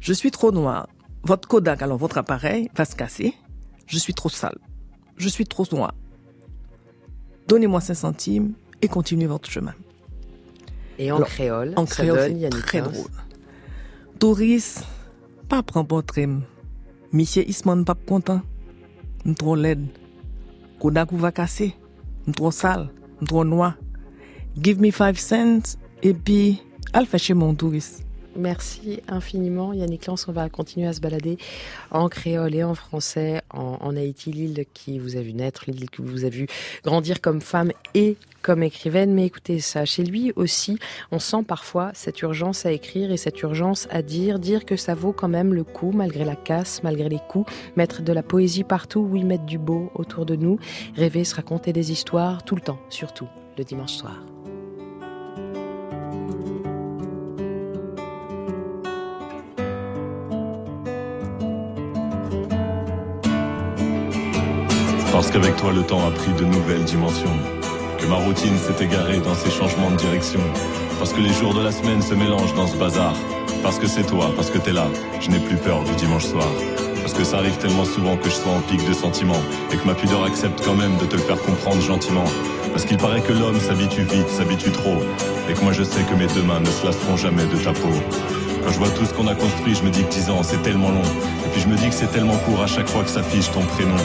Je suis trop noir. Votre Kodak, alors votre appareil, va se casser. Je suis trop sale. Je suis trop noir. Donnez-moi 5 centimes et continuez votre chemin. Et en Alors, créole, En ça créole, donne, très drôle. Touriste, pa pran potrem. Misye Isman pap kontan. M tro led. Koda kou va kase. M tro sal. M tro noa. Give me five cents. E pi al fèche moun turist. Merci infiniment Yannick Lance. On va continuer à se balader en créole et en français en, Haïti, l'île qui vous a vu naître, l'île qui vous a vu grandir comme femme et comme écrivaine. Mais écoutez ça, chez lui aussi, on sent parfois cette urgence à écrire et cette urgence à dire, dire que ça vaut quand même le coup malgré la casse, malgré les coups, mettre de la poésie partout, oui, mettre du beau autour de nous, rêver, se raconter des histoires tout le temps, surtout le dimanche soir. Parce qu'avec toi, le temps a pris de nouvelles dimensions. Que ma routine s'est égarée dans ces changements de direction. Parce que les jours de la semaine se mélangent dans ce bazar. Parce que c'est toi, parce que t'es là, je n'ai plus peur du dimanche soir. Parce que ça arrive tellement souvent que je sois en pic de sentiments. Et que ma pudeur accepte quand même de te le faire comprendre gentiment. Parce qu'il paraît que l'homme s'habitue vite, s'habitue trop. Et que moi je sais que mes deux mains ne se lasseront jamais de ta peau. Quand je vois tout ce qu'on a construit, je me dis que 10 ans c'est tellement long. Et puis je me dis que c'est tellement court à chaque fois que s'affiche ton prénom.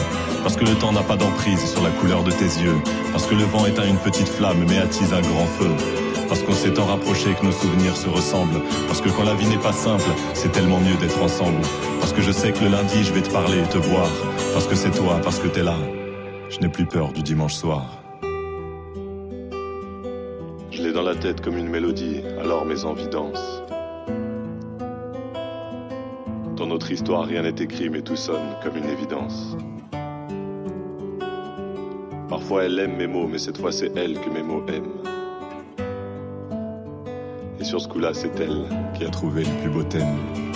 Parce que le temps n'a pas d'emprise sur la couleur de tes yeux. Parce que le vent éteint une petite flamme mais attise un grand feu. Parce qu'on s'est tant rapproché que nos souvenirs se ressemblent. Parce que quand la vie n'est pas simple, c'est tellement mieux d'être ensemble. Parce que je sais que le lundi je vais te parler et te voir. Parce que c'est toi, parce que t'es là. Je n'ai plus peur du dimanche soir. Je l'ai dans la tête comme une mélodie, alors mes envies dansent. Dans notre histoire, rien n'est écrit, mais tout sonne comme une évidence. Parfois, elle aime mes mots, mais cette fois, c'est elle que mes mots aiment. Et sur ce coup-là, c'est elle qui a trouvé le plus beau thème.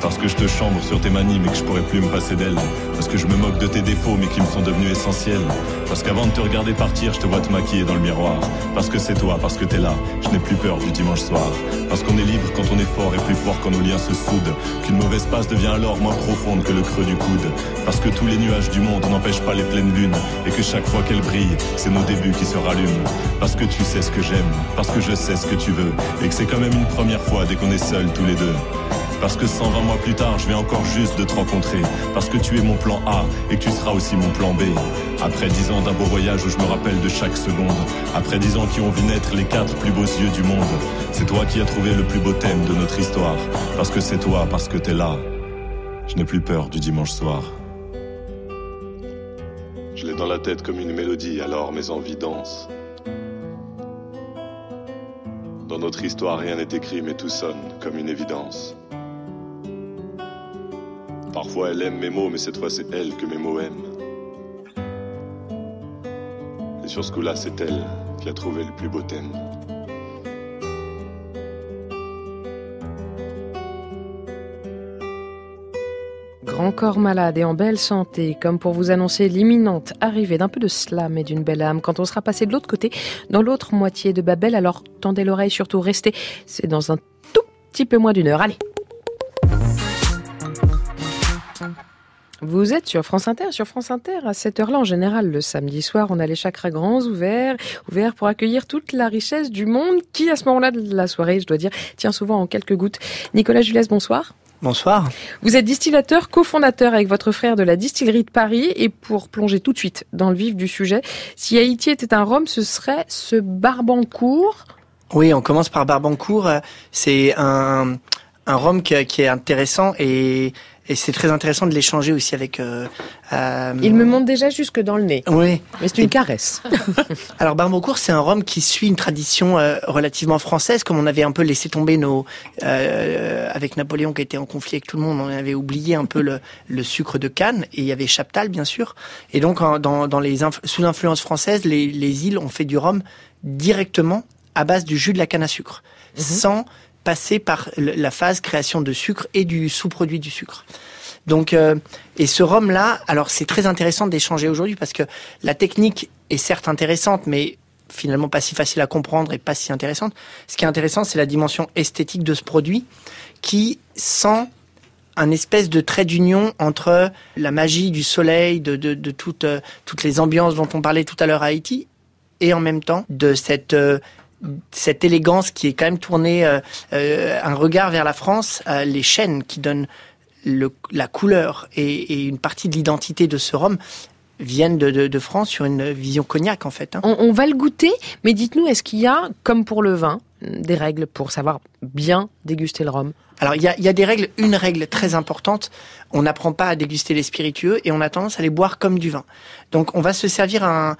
Parce que je te chambre sur tes manies, mais que je pourrais plus me passer d'elle. Parce que je me moque de tes défauts, mais qui me sont devenus essentiels. Parce qu'avant de te regarder partir, je te vois te maquiller dans le miroir. Parce que c'est toi, parce que t'es là, je n'ai plus peur du dimanche soir. Parce qu'on est libre quand on est fort et plus fort quand nos liens se soudent. Qu'une mauvaise passe devient alors moins profonde que le creux du coude. Parce que tous les nuages du monde n'empêchent pas les pleines lunes. Et que chaque fois qu'elles brillent, c'est nos débuts qui se rallument. Parce que tu sais ce que j'aime, parce que je sais ce que tu veux. Et que c'est quand même une première fois dès qu'on est seuls tous les deux. Parce que 120 mois plus tard, je vais encore juste de te rencontrer. Parce que tu es mon plan A et que tu seras aussi mon plan B. Après dix ans d'un beau voyage où je me rappelle de chaque seconde. Après dix ans qui ont vu naître les quatre plus beaux yeux du monde. C'est toi qui as trouvé le plus beau thème de notre histoire. Parce que c'est toi, parce que t'es là. Je n'ai plus peur du dimanche soir. Je l'ai dans la tête comme une mélodie, alors mes envies dansent. Dans notre histoire, rien n'est écrit, mais tout sonne comme une évidence. Parfois elle aime mes mots, mais cette fois c'est elle que mes mots aiment. Et sur ce coup-là, c'est elle qui a trouvé le plus beau thème. Grand corps malade et en belle santé, comme pour vous annoncer l'imminente arrivée d'un peu de slam et d'une belle âme quand on sera passé de l'autre côté, dans l'autre moitié de Babel, alors tendez l'oreille, surtout restez, c'est dans un tout petit peu moins d'une heure. Allez Vous êtes sur France Inter, sur France Inter, à cette heure-là, en général, le samedi soir, on a les chakras grands ouverts, ouverts pour accueillir toute la richesse du monde qui, à ce moment-là de la soirée, je dois dire, tient souvent en quelques gouttes. Nicolas Julès, bonsoir. Bonsoir. Vous êtes distillateur, cofondateur avec votre frère de la distillerie de Paris. Et pour plonger tout de suite dans le vif du sujet, si Haïti était un rhum, ce serait ce Barbancourt. Oui, on commence par Barbancourt. C'est un, un rhum qui, qui est intéressant et, et c'est très intéressant de l'échanger aussi avec. Euh, euh, Il me monte déjà jusque dans le nez. Oui. Mais c'est une caresse. Alors Barbancourt, c'est un rhum qui suit une tradition euh, relativement française, comme on avait un peu laissé tomber nos euh, avec Napoléon qui était en conflit avec tout le monde, on avait oublié un peu le, le sucre de canne et il y avait Chaptal bien sûr. Et donc en- dans, dans les inf- sous l'influence française, les, les îles ont fait du rhum directement à base du jus de la canne à sucre, sans passer par la phase création de sucre et du sous-produit du sucre. Donc, euh, et ce rhum-là, alors c'est très intéressant d'échanger aujourd'hui parce que la technique est certes intéressante, mais finalement pas si facile à comprendre et pas si intéressante. Ce qui est intéressant, c'est la dimension esthétique de ce produit qui sent un espèce de trait d'union entre la magie du soleil, de, de, de toutes, euh, toutes les ambiances dont on parlait tout à l'heure à Haïti, et en même temps de cette euh, cette élégance qui est quand même tournée euh, euh, un regard vers la France, euh, les chaînes qui donnent le, la couleur et, et une partie de l'identité de ce rhum viennent de, de, de France sur une vision cognac en fait. hein. On, on va le goûter, mais dites-nous, est-ce qu'il y a, comme pour le vin, des règles pour savoir bien déguster le rhum? Alors il y a, y a des règles, une règle très importante, on n'apprend pas à déguster les spiritueux et on a tendance à les boire comme du vin. Donc on va se servir un,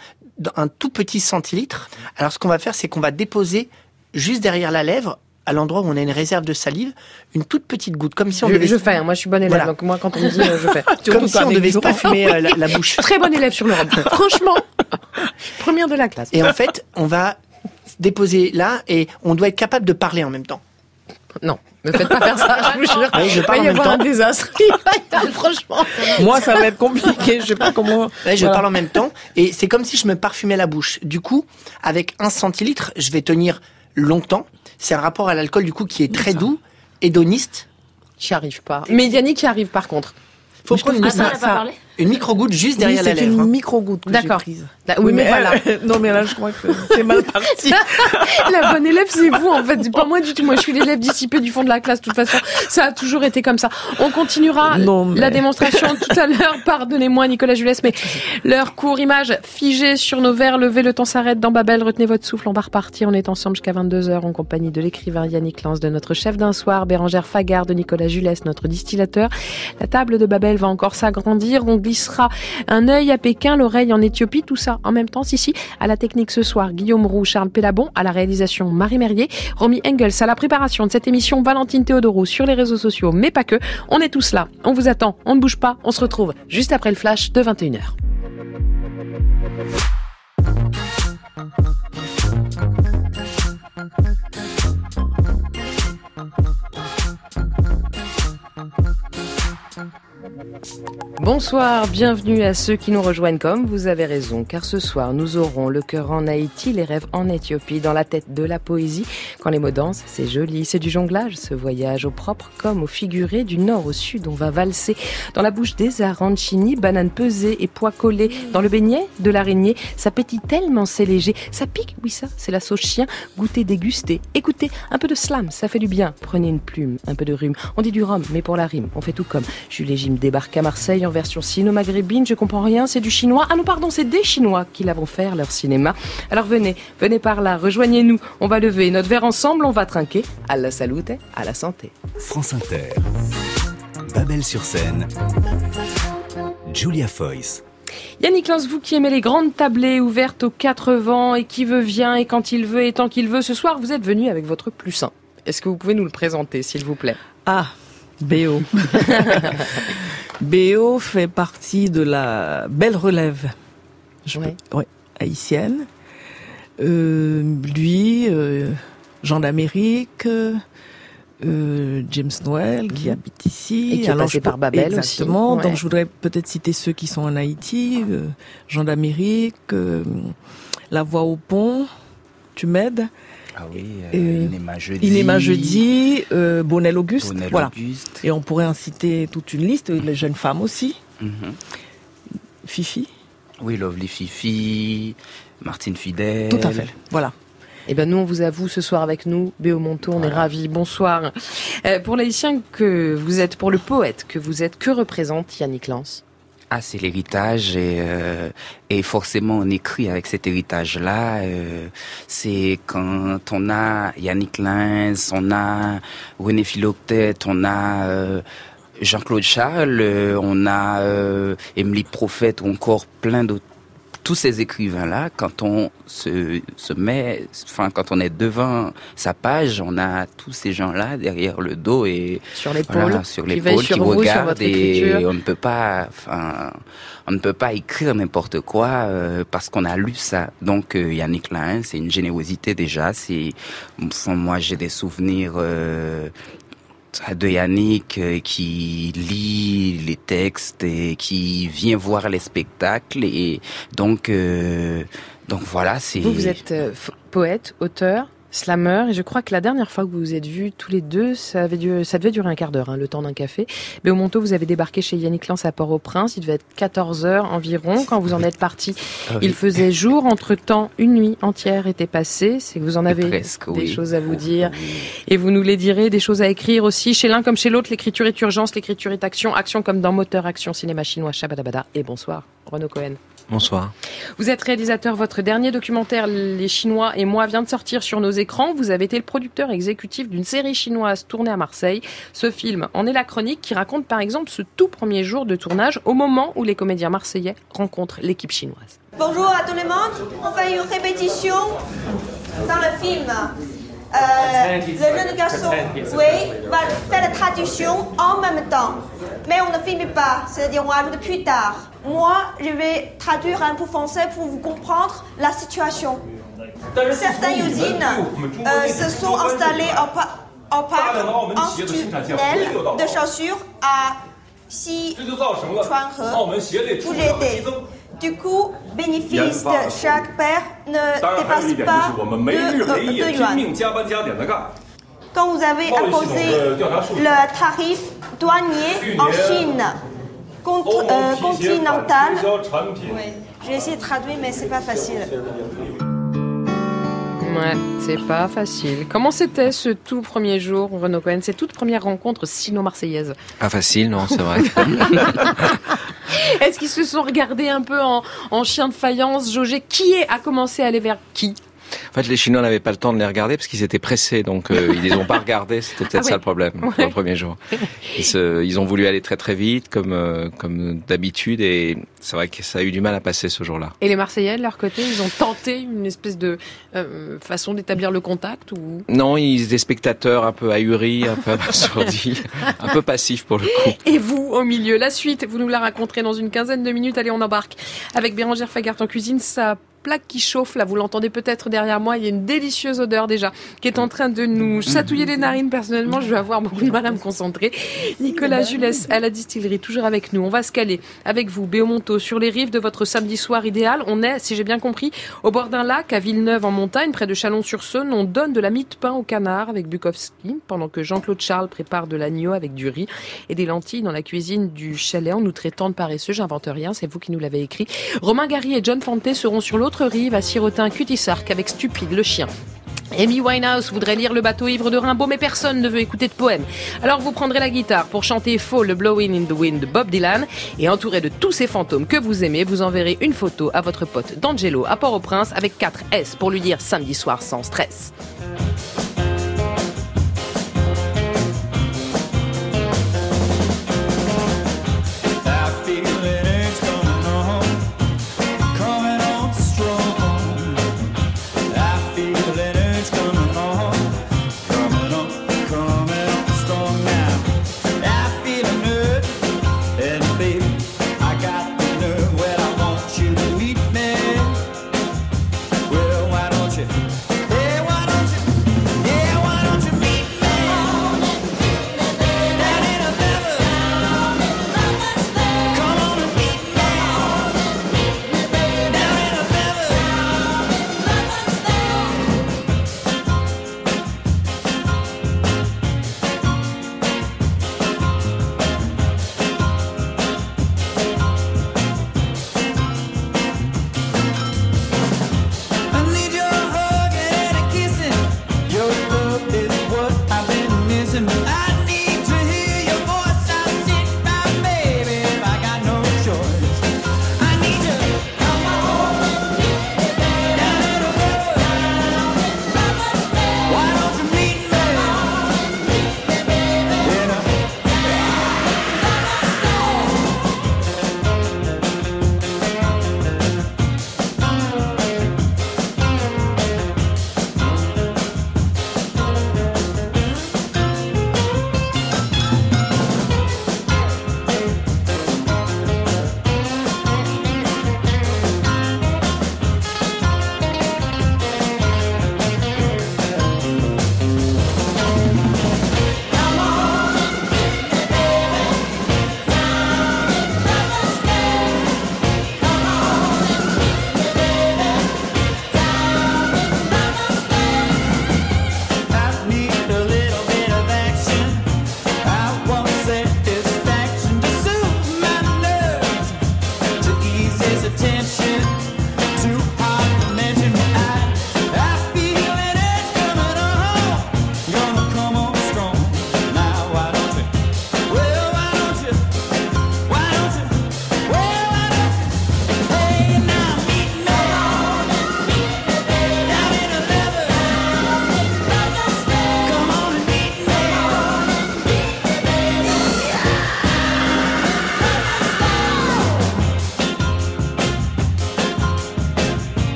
un tout petit centilitre. Alors ce qu'on va faire, c'est qu'on va déposer juste derrière la lèvre, à l'endroit où on a une réserve de salive, une toute petite goutte, comme si on je, devait je fais, hein, moi je suis bonne élève, Voilà. donc moi quand on me dit, euh, je fais. comme si on devait se parfumer euh, la, bouche. très bonne élève sur le rhum. Franchement, première de la classe. Et en fait, on va se déposer là et on doit être capable de parler en même temps. Non, me faites pas faire ça, je vous jure. Oui, je parle en même un désastre. Franchement. Moi, ça va être compliqué. Je sais pas comment. Ouais, je Voilà. parle en même temps et c'est comme si je me parfumais la bouche. Du coup, avec un centilitre, je vais tenir longtemps. C'est un rapport à l'alcool du coup qui est très doux, hédoniste. J'y arrive pas. Mais Yannick y arrive par contre. Faut prendre une, ça- parlé? Une micro-goutte juste Oui, derrière la c'est lèvre. une hein. micro-goutte que j'ai prise. Là, oui, mais, voilà. euh, non, mais là, je crois que c'est mal parti. La bonne élève, c'est vous, en fait. C'est pas moi du tout. Moi, je suis l'élève dissipée du fond de la classe. De toute façon, ça a toujours été comme ça. On continuera Non, mais- la démonstration tout à l'heure. Pardonnez-moi, Nicolas Julès, mais l'heure court, image figée sur nos verres levés. Le temps s'arrête dans Babel. Retenez votre souffle. On va repartir. On est ensemble jusqu'à 22h en compagnie de l'écrivain Yannick Lance, de notre chef d'un soir, Bérangère Fagard, de Nicolas Julès, notre distillateur. La table de Babel va encore s'agrandir. On un œil à Pékin, l'oreille en Éthiopie, tout ça en même temps. Si, si, à la technique ce soir, Guillaume Roux, Charles Pellabon, à la réalisation Marie Merrier, Romy Engels, à la préparation de cette émission, Valentine Théodoro sur les réseaux sociaux, mais pas que. On est tous là. On vous attend. On ne bouge pas. On se retrouve juste après le flash de 21h. Bonsoir, bienvenue à ceux qui nous rejoignent comme vous avez raison, car ce soir nous aurons le cœur en Haïti, les rêves en Éthiopie, dans la tête de la poésie. Quand les mots dansent, c'est joli, c'est du jonglage, ce voyage au propre comme au figuré, du nord au sud, on va valser dans la bouche des arancini, bananes pesées et pois collés, dans le beignet de l'araignée, ça pétille tellement c'est léger, ça pique, oui ça, c'est la sauce chien, goûtez, dégustez, écoutez, un peu de slam, ça fait du bien, prenez une plume, un peu de rhume, on dit du rhum, mais pour la rime, on fait tout comme Jules et Jim débarque à Marseille en version sino-maghrébine, je comprends rien, c'est du chinois. Ah non, pardon, c'est des chinois qui l'avont faire leur cinéma. Alors venez, venez par là, rejoignez-nous. On va lever notre verre ensemble, on va trinquer. À la salute, à la santé. France Inter. Babel sur scène. Julia Foyce. Yannick Lance, vous qui aimez les grandes tablées ouvertes aux quatre vents et qui veut vient et quand il veut et tant qu'il veut, ce soir vous êtes venu avec votre plus un. Est-ce que vous pouvez nous le présenter, s'il vous plaît? Ah, BO. BO fait partie de la belle relève je Ouais. peux- ouais, haïtienne. Euh, lui, euh, Jean d'Amérique, euh, James Noël qui Mhm. habite ici. Et qui est Alors, passé je par Babel aussi. Ouais. Donc je voudrais peut-être citer ceux qui sont en Haïti, euh, Jean d'Amérique, euh, La Voix au Pont, tu m'aides? Ah oui, euh, Inéma Jeudi. Inéma Jeudi, euh, Bonnel Auguste. Bonnel voilà. Auguste. Et on pourrait en citer toute une liste, les jeunes femmes aussi. Mhm. Fifi. Oui, Lovely Fifi, Martine Fidel. Tout à fait. Voilà. Eh ben nous, on vous avoue ce soir avec nous, Béo Monto, on est ravis. Bonsoir. Euh, pour l'haïtien que vous êtes, pour le poète que vous êtes, que représente Yannick Lance Ah, c'est l'héritage et, euh, et forcément on écrit avec cet héritage-là. euh, c'est quand on a Yannick Lins, on a René Philoctet, on a euh, Jean-Claude Charles, on a Émilie Prophète ou encore plein d'autres. Tous ces écrivains-là, quand on se, se met, enfin quand on est devant sa page, on a tous ces gens-là derrière le dos et Sur l'épaule, voilà, sur qui l'épaule veillent sur qui vous, regardent et on ne peut pas, enfin, on ne peut pas écrire n'importe quoi euh, parce qu'on a lu ça. Donc euh, Yannick Lain, c'est une générosité déjà. C'est, moi j'ai des souvenirs. euh, de Yannick euh, qui lit les textes et qui vient voir les spectacles et donc euh, donc voilà c'est Vous, êtes euh, poète, auteur, slammer, et je crois que la dernière fois que vous vous êtes vus tous les deux, ça, avait dû, ça devait durer un quart d'heure, hein, le temps d'un café. Mais au Monto, vous avez débarqué chez Yannick Lance à Port-au-Prince, il devait être 14 heures environ quand vous en êtes parti. Ah oui. Il faisait jour, entre-temps, une nuit entière était passée, c'est que vous en avez Presque, des oui. choses à vous dire. Et vous nous les direz, des choses à écrire aussi. Chez l'un comme chez l'autre, l'écriture est urgence, l'écriture est action, action comme dans Moteur Action Cinéma Chinois, Shabadabada. Et bonsoir, Renaud Cohen. Bonsoir. Vous êtes réalisateur, votre dernier documentaire Les Chinois et moi vient de sortir sur nos écrans. Vous avez été le producteur exécutif d'une série chinoise tournée à Marseille. Ce film en est la chronique qui raconte par exemple ce tout premier jour de tournage au moment où les comédiens marseillais rencontrent l'équipe chinoise. Bonjour à tout le monde. On fait une répétition dans le film. Euh, le jeune garçon, oui, va faire la traduction en même temps. Mais on ne filme pas, c'est-à-dire on ajoute plus tard. Moi, je vais traduire un peu français pour vous comprendre la situation. Certaines usines euh, se sont installées en, pa- en parc institutionnel de chaussures à Xi Chuanhe pour l'aider. Du coup, bénéfice de chaque paire ne dépasse pas de, yuan. Quand vous avez imposé le tarif douanier en Chine euh, continentale, j'ai essayé de traduire mais c'est pas facile. Ouais, c'est pas facile. Comment c'était ce tout premier jour, Renaud Cohen, ces toutes premières rencontres sino-marseillaises Pas facile, non, c'est vrai. Est-ce qu'ils se sont regardés un peu en, en chien de faïence, jaugé qui est, a commencé à aller vers qui? En fait, les Chinois n'avaient pas le temps de les regarder parce qu'ils étaient pressés, donc euh, ils les ont pas regardés. C'était peut-être Ah ça le problème Ouais. le premier jour. Ils, se- ils ont voulu aller très très vite, comme euh, comme d'habitude, et c'est vrai que ça a eu du mal à passer ce jour-là. Et les Marseillais, de leur côté, ils ont tenté une espèce de euh, façon d'établir le contact ou? Non, ils étaient spectateurs un peu ahuris, un peu abasourdis, un peu passifs pour le coup. Et vous, au milieu, la suite, vous nous la raconterez dans une quinzaine de minutes. Allez, on embarque avec Bérangère Fagart en cuisine. Sa plaque qui chauffe, là, vous l'entendez peut-être derrière moi. Il y a une délicieuse odeur déjà qui est en train de nous chatouiller les narines. Personnellement, je vais avoir beaucoup de mal à me concentrer. Nicolas Jules à la distillerie, toujours avec nous. On va se caler avec vous, Béomonto, sur les rives de votre samedi soir idéal. On est, si j'ai bien compris, au bord d'un lac à Villeneuve en montagne, près de Chalon-sur-Saône. On donne de la mie de pain au canard avec Bukowski, pendant que Jean-Claude Charles prépare de l'agneau avec du riz et des lentilles dans la cuisine du chalet en nous traitant de paresseux. J'invente rien, c'est vous qui nous l'avez écrit. Romain Gary et John Fante seront sur l'autre rive à siroter cutisark avec Stupide, le chien. Amy Winehouse voudrait lire Le bateau ivre de Rimbaud, mais personne ne veut écouter de poème. Alors vous prendrez la guitare pour chanter Faux le Blowing in the Wind de Bob Dylan et entouré de tous ces fantômes que vous aimez, vous enverrez une photo à votre pote d'Angelo à Port-au-Prince avec 4 S pour lui dire samedi soir sans stress.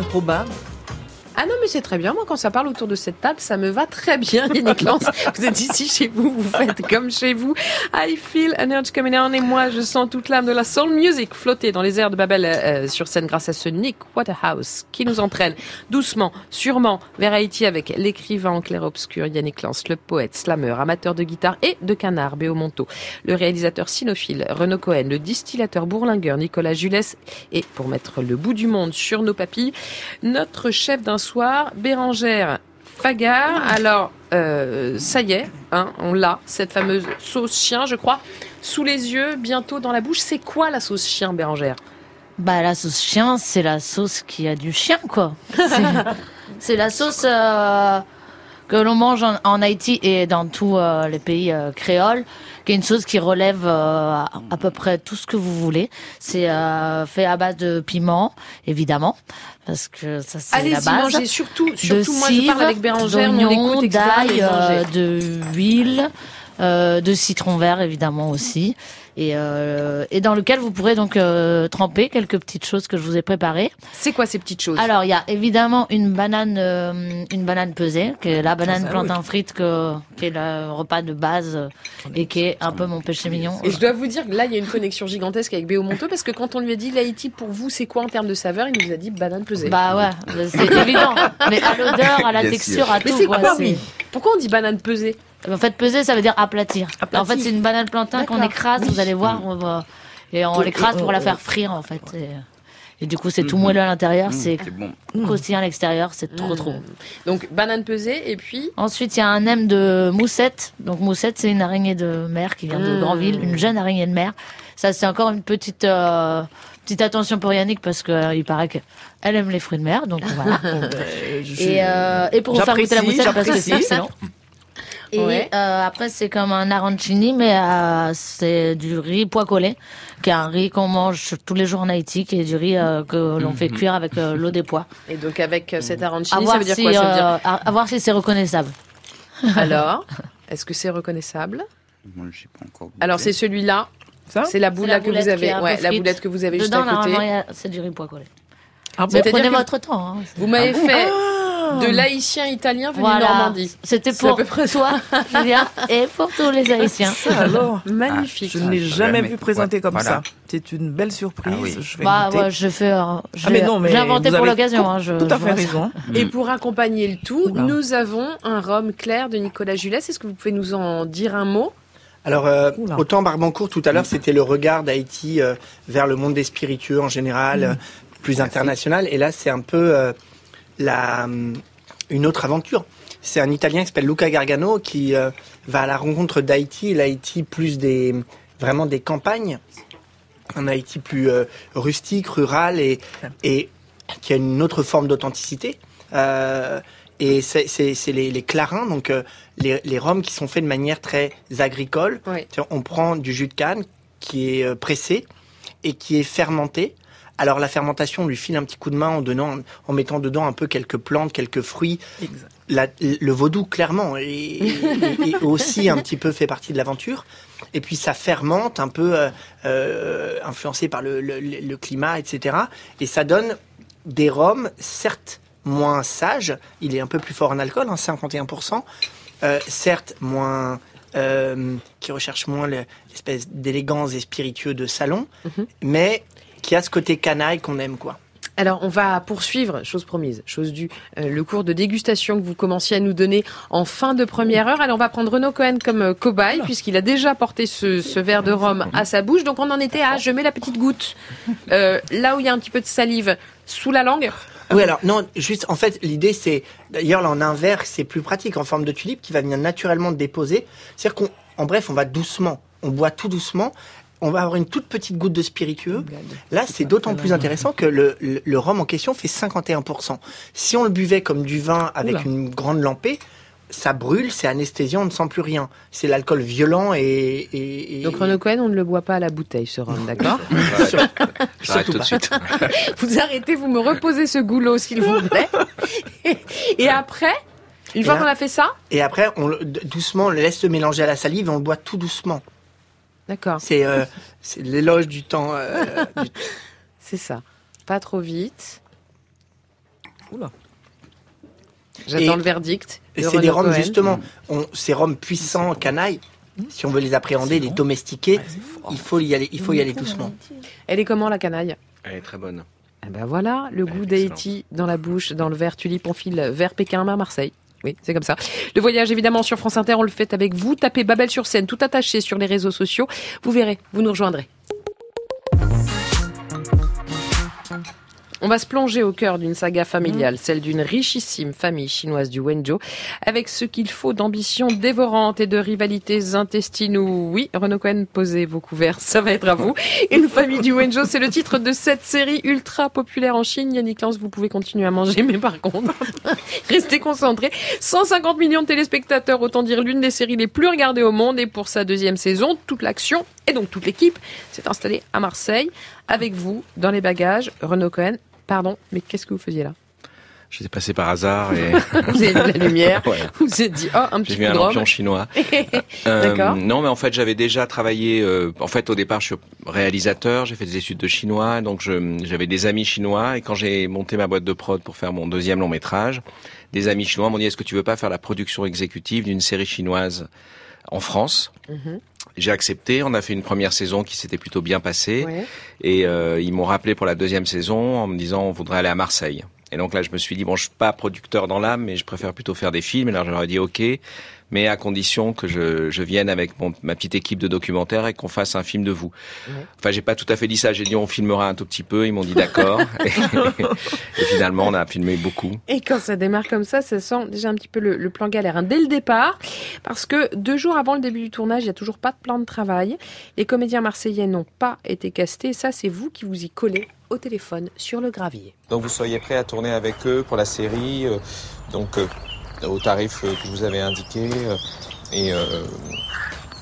Improbable. C'est très bien. Moi, quand ça parle autour de cette table, ça me va très bien, Yannick Lance. vous êtes ici chez vous, vous faites comme chez vous. I feel an urge coming on et moi, je sens toute l'âme de la soul music flotter dans les airs de Babel euh, sur scène grâce à ce Nick Waterhouse qui nous entraîne doucement, sûrement vers Haïti avec l'écrivain en clair-obscur Yannick Lance, le poète, slammer, amateur de guitare et de canard, Béo Monto, le réalisateur cynophile Renaud Cohen, le distillateur bourlingueur Nicolas Julès et pour mettre le bout du monde sur nos papilles, notre chef d'un soir, Bérangère Fagard. Alors, euh, ça y est, hein, on l'a, cette fameuse sauce chien, je crois, sous les yeux, bientôt dans la bouche. C'est quoi la sauce chien, Bérangère? Bah la sauce chien, c'est la sauce qui a du chien quoi. C'est- la sauce euh, que l'on mange en, Haïti et dans tous euh, les pays créoles, qui est une sauce qui relève euh, à peu près tout ce que vous voulez. C'est euh, fait à base de piment, évidemment, parce que ça c'est la Allez-y, base. mangez surtout, de surtout moi je parle avec Bérangère, on d'ail, euh, de huile, euh, de citron vert évidemment aussi, et, euh, et dans lequel vous pourrez donc euh, tremper quelques petites choses que je vous ai préparées. C'est quoi ces petites choses? Alors il y a évidemment une banane, euh, une banane pesée, qui est la banane ça, plantain oui. frite, que, qui est le repas de base euh, et qui est un peu mon péché mignon. Et je dois vous dire que là, il y a une connexion gigantesque avec Béo Monto parce que quand on lui a dit l'Haïti pour vous, c'est quoi en termes de saveur, il nous a dit banane pesée. Bah ouais, c'est évident. Mais à l'odeur, à la Bien texture, sûr. à Mais tout. ouais, quoi, c'est- oui Pourquoi on dit banane pesée? En fait, peser, ça veut dire aplatir. En fait, c'est une banane plantain qu'on écrase, vous allez voir, on va- et on l'écrase pour la euh, faire frire, en fait. Et, et du coup, c'est tout Mhm. moelleux à l'intérieur, Mhm, c'est bon. croustillant à l'extérieur, c'est trop trop. bon. Donc banane pesée et puis Ensuite, il y a un M de moussette. Donc moussette, c'est une araignée de mer qui vient de Mm. Granville, une jeune araignée de mer. Ça, c'est encore une petite euh, petite attention pour Yannick parce que euh, il paraît que elle aime les fruits de mer, donc voilà. et, euh, et pour vous faire goûter la moussette parce que c'est excellent. Et Ouais. euh, après, c'est comme un arancini, mais euh, c'est du riz pois collé, qui est un riz qu'on mange tous les jours en Haïti, qui est du riz euh, que l'on fait Mhm. cuire avec euh, l'eau des pois. Et donc avec euh, cet arancini, À ça voir veut dire si, quoi? Ça veut dire à, à voir si c'est reconnaissable. Alors, est-ce que c'est reconnaissable? Moi, j'ai pas encore. Alors c'est celui-là. C'est la boule que vous avez, ouais, la boulette que vous avez juste Dedans, à côté. c'est du riz pois collé. Ah, prenez que votre temps. hein. Vous m'avez Ah. fait de l'haïtien italien venu Voilà. de Normandie. C'était C'est à pour peu près toi, Julien, et pour tous les Haïtiens. Ça alors Magnifique. Je ne l'ai Ah, jamais mais- vu présenté ouais, comme voilà. ça. C'est une belle surprise. Je vais Bah, ouais, je fais. euh, je Ah, mais non, mais je l'ai inventé pour l'occasion. tout- hein, je- tout à fait raison. Et pour accompagner le tout, nous avons un rhum clair de Nicolas Julès. Est-ce que vous pouvez nous en dire un mot? Alors, euh, autant Barbancourt tout à l'heure, c'était le regard d'Haïti euh, vers le monde des spiritueux en général, euh, plus international. Et là, c'est un peu euh, la, hum, une autre aventure. C'est un Italien qui s'appelle Luca Gargano qui euh, va à la rencontre d'Haïti. L'Haïti plus des vraiment des campagnes, un Haïti plus euh, rustique, rural et, et qui a une autre forme d'authenticité. Euh, et c'est les, les clarins, donc euh, les, les rhums qui sont faits de manière très agricole. On prend du jus de canne qui est euh, pressé et qui est fermenté. Alors la fermentation on lui file un petit coup de main en donnant, en mettant dedans un peu quelques plantes, quelques fruits. La- le vaudou clairement et aussi un petit peu fait partie de l'aventure. Et puis ça fermente un peu euh, euh, influencé par le, le- le climat, etc. Et ça donne des rhums, certes moins sages, il est un peu plus fort en alcool, hein, 51%, euh, certes moins... euh, qui recherche moins le- l'espèce d'élégance et spiritueux de salon, mais qui a ce côté canaille qu'on aime, quoi. Alors, on va poursuivre, chose promise, chose due, euh, le cours de dégustation que vous commenciez à nous donner en fin de première heure. Alors, on va prendre Renaud Cohen comme euh, cobaye, puisqu'il a déjà porté ce, ce verre de rhum à sa bouche. Donc, on en était à je mets la petite goutte euh, là où il y a un petit peu de salive sous la langue. Oui, alors, non, juste, en fait, l'idée, c'est, d'ailleurs, là, en un verre, c'est plus pratique, en forme de tulipe, qui va venir naturellement déposer. C'est-à-dire qu'on, en bref, on va doucement, on boit tout doucement, on va avoir une toute petite goutte de spiritueux. Là, c'est d'autant plus intéressant que le, le, le rhum en question fait 51%. Si on le buvait comme du vin avec Oula. une grande lampée, ça brûle, c'est anesthésiant, on ne sent plus rien. C'est l'alcool violent et, et- et- Donc, Renaud Cohen, on ne le boit pas à la bouteille, ce rhum, d'accord J'arrête tout de pas. suite. Vous arrêtez, vous me reposez ce goulot, s'il vous plaît. Et après, une fois qu'on a fait ça, Et après, on le- doucement, on le laisse se mélanger à la salive et on le boit tout doucement. D'accord. C'est euh, c'est l'éloge du temps. euh, du- c'est ça. Pas trop vite. Oula. J'attends le verdict. Et c'est des Cohen. justement, on, ces rhums puissants, canailles. Si on veut les appréhender, les domestiquer, il faut y aller, il faut y aller doucement. Elle est comment la canaille? Elle est très bonne. Eh ben voilà, le goût d'Haïti dans la bouche, dans le verre tulipe, on file vers Pékin, à Marseille. Oui, c'est comme ça. Le voyage, évidemment, sur France Inter, on le fait avec vous. Tapez Babel sur scène, tout attaché sur les réseaux sociaux. Vous verrez, vous nous rejoindrez. On va se plonger au cœur d'une saga familiale, celle d'une richissime famille chinoise du Wenzhou, avec ce qu'il faut d'ambition dévorante et de rivalités intestinaux. Oui, Renaud Cohen, posez vos couverts, ça va être à vous. Une famille du Wenzhou, c'est le titre de cette série ultra populaire en Chine. Yannick Lance, vous pouvez continuer à manger, mais par contre, restez concentrés. 150 millions de téléspectateurs, autant dire l'une des séries les plus regardées au monde. Et pour sa deuxième saison, toute l'action et donc toute l'équipe s'est installée à Marseille. Avec vous, dans les bagages, Renaud Cohen. Pardon, mais qu'est-ce que vous faisiez là? J'étais passé par hasard et. Vous avez vu la lumière, Voilà. vous êtes dit, oh, un petit J'ai vu un lampion chinois. Euh, D'accord. non, mais en fait, j'avais déjà travaillé. euh, en fait, au départ, je suis réalisateur. J'ai fait des études de chinois, donc j'avais des amis chinois. Et quand j'ai monté ma boîte de prod pour faire mon deuxième long métrage, des amis chinois m'ont dit Est-ce que tu veux pas faire la production exécutive d'une série chinoise en France? Mhm. J'ai accepté. On a fait une première saison qui s'était plutôt bien passée. Ouais. Et euh, ils m'ont rappelé pour la deuxième saison en me disant on voudrait aller à Marseille. Et donc là, je me suis dit bon, je suis pas producteur dans l'âme, mais je préfère plutôt faire des films. Et alors je leur ai dit ok, mais à condition que je, je vienne avec mon, ma petite équipe de documentaires et qu'on fasse un film de vous. Enfin, j'ai pas tout à fait dit ça. J'ai dit on filmera un tout petit peu. Ils m'ont dit d'accord. et, et finalement, on a filmé beaucoup. Et quand ça démarre comme ça, ça sent déjà un petit peu le, le plan galère hein, dès le départ, parce que deux jours avant le début du tournage, il n'y a toujours pas de plan de travail. Les comédiens marseillais n'ont pas été castés. Ça, c'est vous qui vous y collez au téléphone sur le gravier. Donc vous soyez prêt à tourner avec eux pour la série, euh, donc euh, au tarif euh, que vous avais indiqué, euh, et, euh,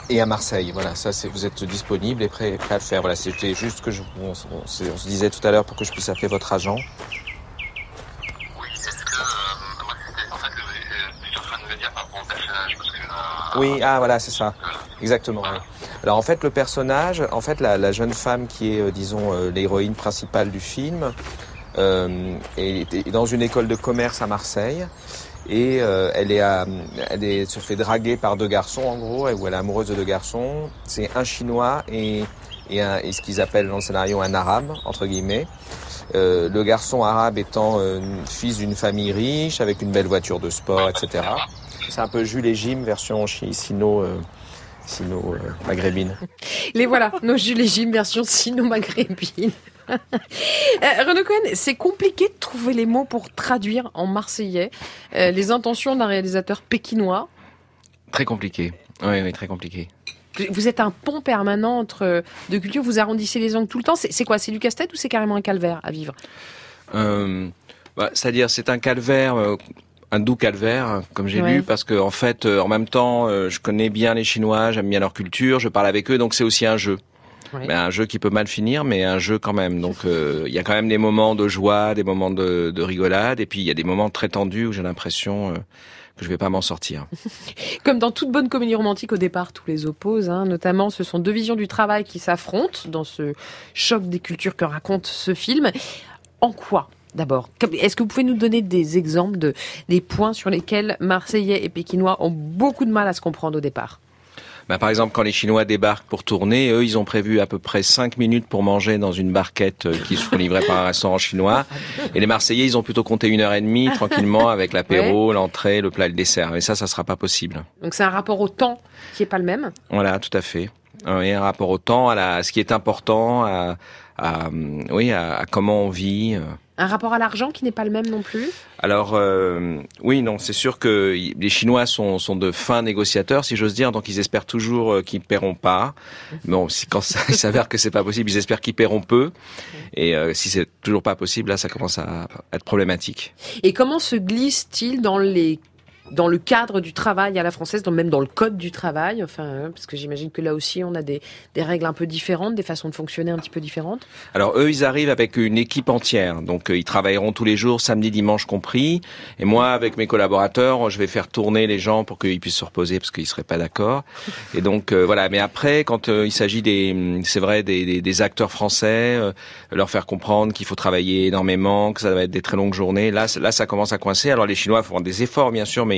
et à Marseille. Voilà, ça c'est vous êtes disponible et prêt, prêt à le faire. Voilà, c'était juste que je, on, se disait tout à l'heure pour que je puisse appeler votre agent. Oui, ah voilà, c'est ça. Exactement. Alors en fait, le personnage, en fait, la, la jeune femme qui est, euh, disons, euh, l'héroïne principale du film, euh, est, est dans une école de commerce à Marseille et euh, elle est, à- elle est, se fait draguer par deux garçons en gros, où elle est amoureuse de deux garçons. C'est un chinois et, et, un- et ce qu'ils appellent dans le scénario un arabe entre guillemets. Euh, le garçon arabe étant euh, fils d'une famille riche avec une belle voiture de sport, etc. C'est un peu Jules et Jim version sino, euh, sino euh. Les voilà, nos Jules et Jim version sino-maghrébine. Euh, Renaud Cohen, c'est compliqué de trouver les mots pour traduire en marseillais euh, les intentions d'un réalisateur pékinois. Très compliqué. Oui, oui, très compliqué. Vous êtes un pont permanent entre deux cultures, vous arrondissez les angles tout le temps. C'est quoi C'est du casse-tête ou c'est carrément un calvaire à vivre? Euh, bah, C'est-à-dire, c'est un calvaire, euh, un doux calvaire, comme j'ai Ouais. lu, parce que en fait, euh, en même temps, euh, je connais bien les Chinois, j'aime bien leur culture, je parle avec eux, donc c'est aussi un jeu. Mais un jeu qui peut mal finir, mais un jeu quand même. Donc, euh, il y a quand même des moments de joie, des moments de, de rigolade, et puis il y a des moments très tendus où j'ai l'impression euh, que je vais pas m'en sortir. Comme dans toute bonne comédie romantique, au départ, tous les opposent. hein. Notamment, ce sont deux visions du travail qui s'affrontent dans ce choc des cultures que raconte ce film. En quoi D'abord, est-ce que vous pouvez nous donner des exemples de des points sur lesquels Marseillais et Pékinois ont beaucoup de mal à se comprendre au départ? Bah, par exemple, quand les Chinois débarquent pour tourner, eux, ils ont prévu à peu près 5 minutes pour manger dans une barquette euh, qui se livrer par un restaurant chinois. Et les Marseillais, ils ont plutôt compté une heure et demie tranquillement avec l'apéro, l'entrée, le plat et le dessert. Et ça, ça sera pas possible. Donc c'est un rapport au temps qui est pas le même. Voilà, tout à fait. Euh, Et un rapport au temps, à, la, à ce qui est important, à, à, hum, oui, à, à comment on vit. Un rapport à l'argent qui n'est pas le même non plus? Alors euh, oui, non, c'est sûr que les Chinois sont, sont de fins négociateurs, si j'ose dire, donc ils espèrent toujours euh, qu'ils paieront pas. Bon, si, quand ça il s'avère que c'est pas possible, ils espèrent qu'ils paieront peu. Et euh, si c'est toujours pas possible, là, ça commence à être problématique. Et comment se glisse-t-il dans les dans le cadre du travail à la française, dans, même dans le code du travail, enfin, euh, parce que j'imagine que là aussi on a des, règles un peu différentes, des façons de fonctionner un petit peu différentes. Alors eux, ils arrivent avec une équipe entière, donc euh, ils travailleront tous les jours, samedi, dimanche compris. Et moi, avec mes collaborateurs, je vais faire tourner les gens pour qu'ils puissent se reposer parce qu'ils seraient pas d'accord. Et donc euh, voilà. Mais après, quand euh, il s'agit des, c'est vrai, des, des- acteurs français, leur faire comprendre qu'il faut travailler énormément, que ça va être des très longues journées. Là, là, ça commence à coincer. Alors les Chinois font des efforts, bien sûr, mais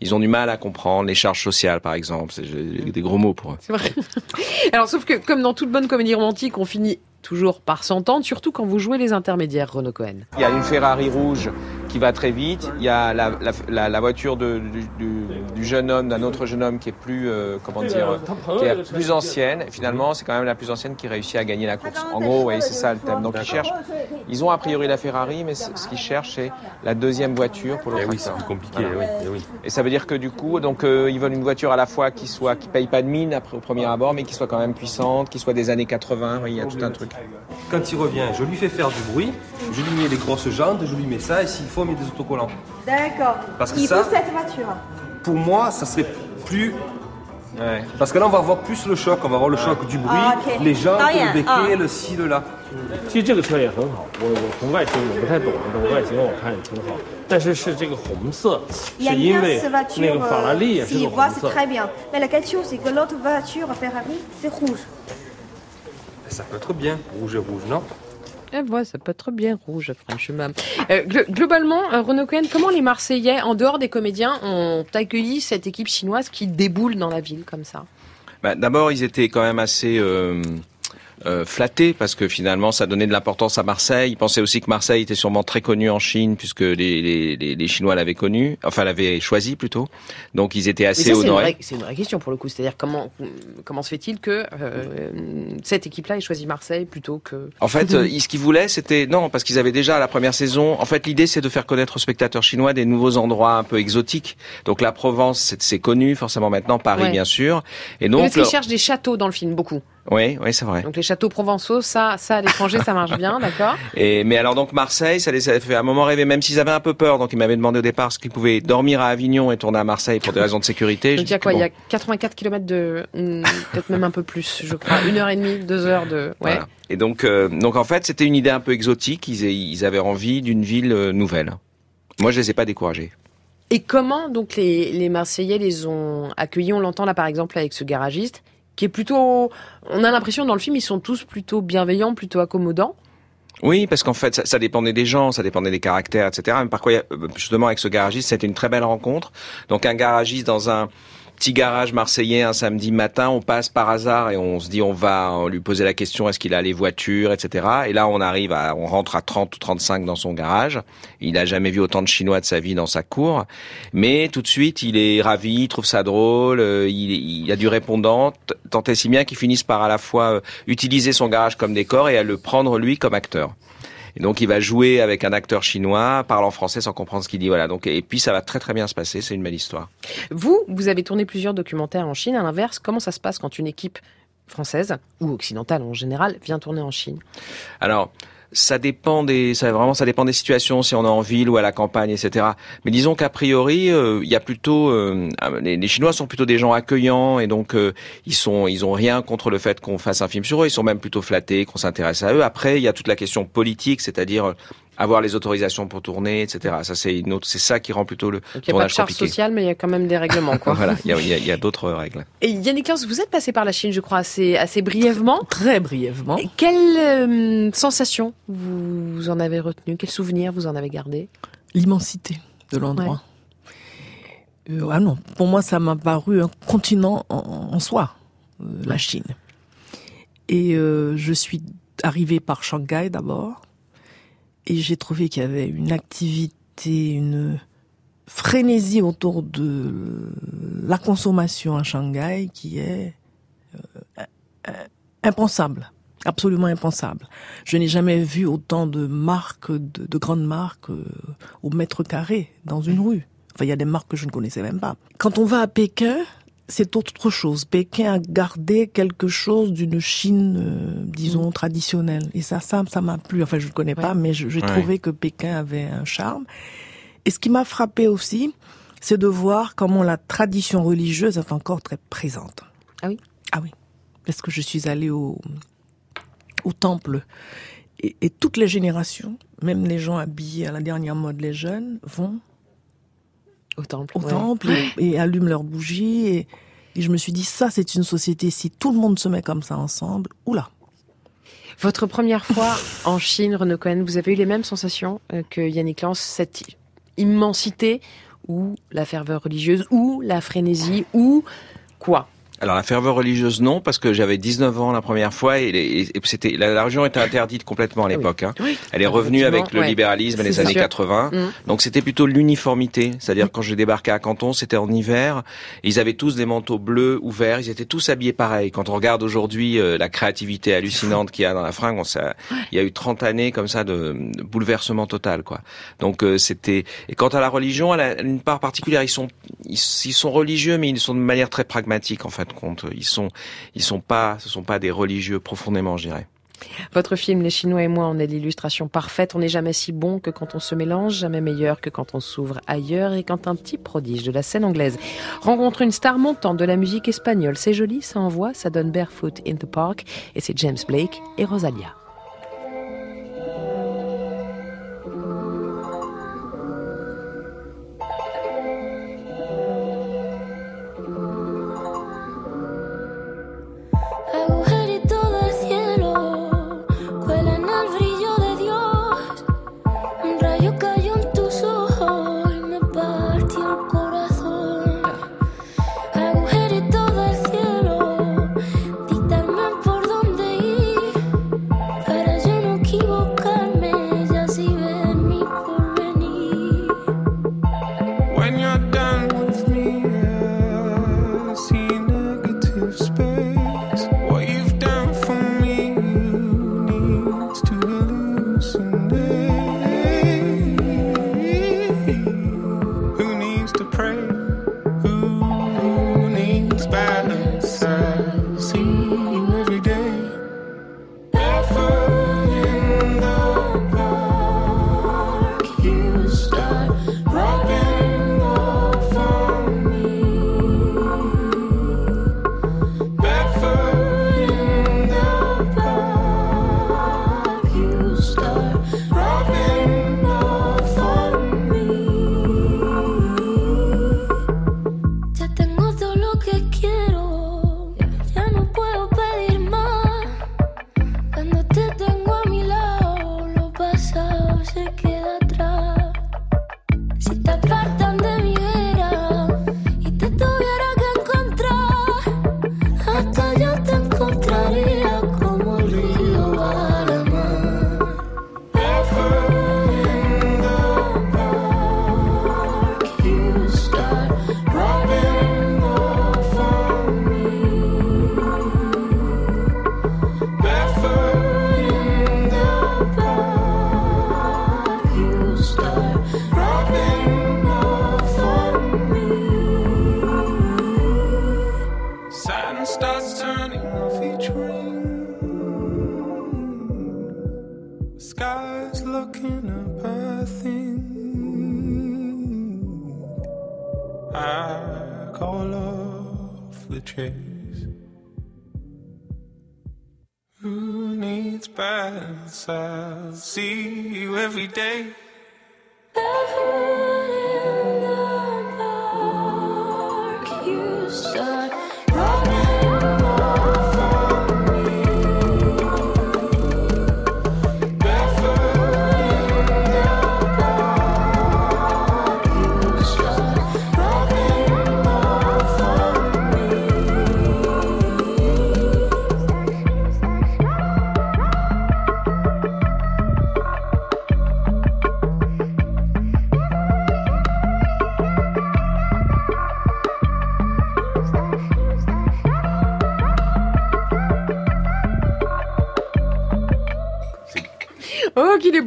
ils ont du mal à comprendre les charges sociales, par exemple. C'est j'ai des gros mots pour eux. C'est vrai. Alors, sauf que comme dans toute bonne comédie romantique, on finit toujours par s'entendre, surtout quand vous jouez les intermédiaires, Renaud Cohen. Il y a une Ferrari rouge qui va très vite. Il y a la, la, la, la voiture de, du, du, du jeune homme, d'un autre jeune homme qui est plus, euh, comment dire, qui est plus ancienne. Finalement, c'est quand même la plus ancienne qui réussit à gagner la course. En gros, oui, c'est ça le thème. Donc ils cherchent. Ils ont a priori la Ferrari, mais ce qu'ils cherchent, c'est la deuxième voiture pour le Eh oui, c'est plus compliqué, Voilà. oui, eh oui. Et ça veut dire que du coup, donc euh, ils veulent une voiture à la fois qui soit qui paye pas de mine après au premier abord, mais qui soit quand même puissante, qui soit des années 80. Oui, il y a tout un truc. Quand il revient, je lui fais faire du bruit, je lui mets les grosses jantes, je lui mets ça, et s'il faut, on met des autocollants. D'accord. Parce que Il ça- faut cette voiture. Pour moi, ça serait plus. Parce que là, on va avoir plus le choc, on va avoir le choc du bruit, Ah, ok. les jantes, Ah, yeah, le béquet, ah. le ci, le là. 其实这个车也很好，我我从外形我不太懂，但是外形我看也挺好。但是是这个红色， Il y a 是因 bien 为 cette 那 voiture. 个法拉利也 euh, 是 s'il 个 voit, 红 c'est 色。 très bien. Mais la question, c'est que l'autre voiture, Ferrari, c'est rouge. Ça peut être bien, rouge et rouge, non Eh ouais, ça peut être bien rouge, franchement. Euh, glo- globalement, euh, Renaud Cohen, comment les Marseillais, en dehors des comédiens, ont accueilli cette équipe chinoise qui déboule dans la ville comme ça? Bah, D'abord, ils étaient quand même assez euh, euh, flattés parce que finalement, ça donnait de l'importance à Marseille. Ils pensaient aussi que Marseille était sûrement très connu en Chine puisque les, les, les, les Chinois l'avaient connu, enfin l'avaient choisi plutôt. Donc, ils étaient Mais assez honorés. c'est une vraie question pour le coup. C'est-à-dire comment comment se fait-il que euh, cette équipe-là ait choisi Marseille plutôt que En fait, euh, ils- ce qu'ils voulaient, c'était non, parce qu'ils avaient déjà la première saison. En fait, l'idée, c'est de faire connaître aux spectateurs chinois des nouveaux endroits un peu exotiques. Donc, la Provence, c'est- connu forcément maintenant, Paris, Ouais. bien sûr. Et donc, qu'ils leur- cherchent des châteaux dans le film beaucoup. Oui, oui, c'est vrai. Donc les châteaux provençaux, ça, ça à l'étranger, ça marche bien, d'accord Et, mais alors donc Marseille, ça les a fait un moment rêver, même s'ils avaient un peu peur. Donc ils m'avaient demandé au départ ce qu'ils pouvaient dormir à Avignon et tourner à Marseille pour des raisons de sécurité. Donc il y a quoi? Il y a 84 km de, hmm, peut-être même un peu plus, je crois, une heure et demie, deux heures de, ouais. Voilà. Et donc, euh, donc en fait, c'était une idée un peu exotique. Ils, ils avaient envie d'une ville euh, nouvelle. Moi, je les ai pas découragés. Et comment donc les, les Marseillais les ont accueillis? On l'entend là par exemple avec ce garagiste qui est plutôt. On a l'impression dans le film ils sont tous plutôt bienveillants, plutôt accommodants. Oui, parce qu'en fait, ça, ça dépendait des gens, ça dépendait des caractères, etc. Mais par quoi, euh, justement, avec ce garagiste, c'était une très belle rencontre. Donc, un garagiste dans un petit garage marseillais un samedi matin, on passe par hasard et on se dit, on va euh, lui poser la question, est-ce qu'il a les voitures, etc. Et là, on arrive à, on rentre à 30 ou 35 dans son garage. Il n'a jamais vu autant de Chinois de sa vie dans sa cour. Mais tout de suite, il est ravi, il trouve ça drôle, euh, il, il a du répondant, tant et si bien qu'il finisse par à la fois euh, utiliser son garage comme décor et à le prendre lui comme acteur. Et donc il va jouer avec un acteur chinois, parlant français sans comprendre ce qu'il dit. Voilà. Donc et puis ça va très très bien se passer. C'est une belle histoire. Vous, vous avez tourné plusieurs documentaires en Chine. À l'inverse, comment ça se passe quand une équipe française ou occidentale en général vient tourner en Chine? Alors ça dépend des, ça vraiment ça dépend des situations, si on est en ville ou à la campagne, etc. Mais disons qu'a priori, euh, il y a plutôt, euh, les, les Chinois sont plutôt des gens accueillants et donc euh, ils sont, ils ont rien contre le fait qu'on fasse un film sur eux. Ils sont même plutôt flattés qu'on s'intéresse à eux. Après, il y a toute la question politique, c'est-à-dire avoir les autorisations pour tourner, etc. Ça c'est une autre, c'est ça qui rend plutôt le Donc il n'y a pas de tournage charge compliqué. sociale, mais il y a quand même des règlements, quoi. voilà, il y a, il y a- il y a d'autres règles. Et Yannick Lens, vous êtes passé par la Chine, je crois, assez, assez brièvement. Très brièvement. Et quelle euh, sensation vous en avez retenu Quel souvenir vous en avez gardé? L'immensité de l'endroit. Euh, ah non, pour moi, ça m'a paru un continent en, en soi, euh, la Chine. Et euh, je suis arrivée par Shanghai d'abord, et j'ai trouvé qu'il y avait une activité, une frénésie autour de la consommation à Shanghai qui est euh, euh, impensable, absolument impensable. Je n'ai jamais vu autant de marques, de, de grandes marques euh, au mètre carré dans une rue. Enfin, il y a des marques que je ne connaissais même pas. Quand on va à Pékin, c'est autre chose. Pékin a gardé quelque chose d'une Chine, euh, disons, traditionnelle. Et ça, ça, ça m'a plu. Enfin, je ne connais pas, mais je- j'ai Ouais. trouvé que Pékin avait un charme. Et ce qui m'a frappé aussi, c'est de voir comment la tradition religieuse est encore très présente. Ah oui? Ah oui. Parce que je suis allée au, au temple et, et toutes les générations, même les gens habillés à la dernière mode, les jeunes, vont au temple, au ouais. temple et, et allument leurs bougies. Et, et je me suis dit, ça, c'est une société. Si tout le monde se met comme ça ensemble, oula. Votre première fois en Chine, Renaud Cohen, vous avez eu les mêmes sensations euh, que Yannick Lance, cette immensité ou la ferveur religieuse ou la frénésie ou quoi? Alors la ferveur religieuse non parce que j'avais 19 ans la première fois et, c'était la, était interdite complètement à l'époque. hein. Oui. Elle est revenue avec le ouais. libéralisme les années sûr. 80. Mm. Donc c'était plutôt l'uniformité, c'est-à-dire quand j'ai débarqué à Canton, c'était en hiver, ils avaient tous des manteaux bleus ou verts, ils étaient tous habillés pareil. Quand on regarde aujourd'hui euh, la créativité hallucinante qu'il y a dans la fringue, on sait- il y a eu 30 années comme ça de, de bouleversement total quoi. Donc euh, c'était et quant à la religion, elle a une part particulière, ils sont ils, ils sont religieux mais ils sont de manière très pragmatique en fin compte. Ils sont sont pas ce sont pas des religieux profondément, je dirais. Votre film Les Chinois et moi en est l'illustration parfaite. On n'est jamais si bon que quand on se mélange, jamais meilleur que quand on s'ouvre ailleurs et quand un petit prodige de la scène anglaise rencontre une star montante de la musique espagnole. C'est joli, ça envoie, ça donne Barefoot in the Park et c'est James Blake et Rosalia.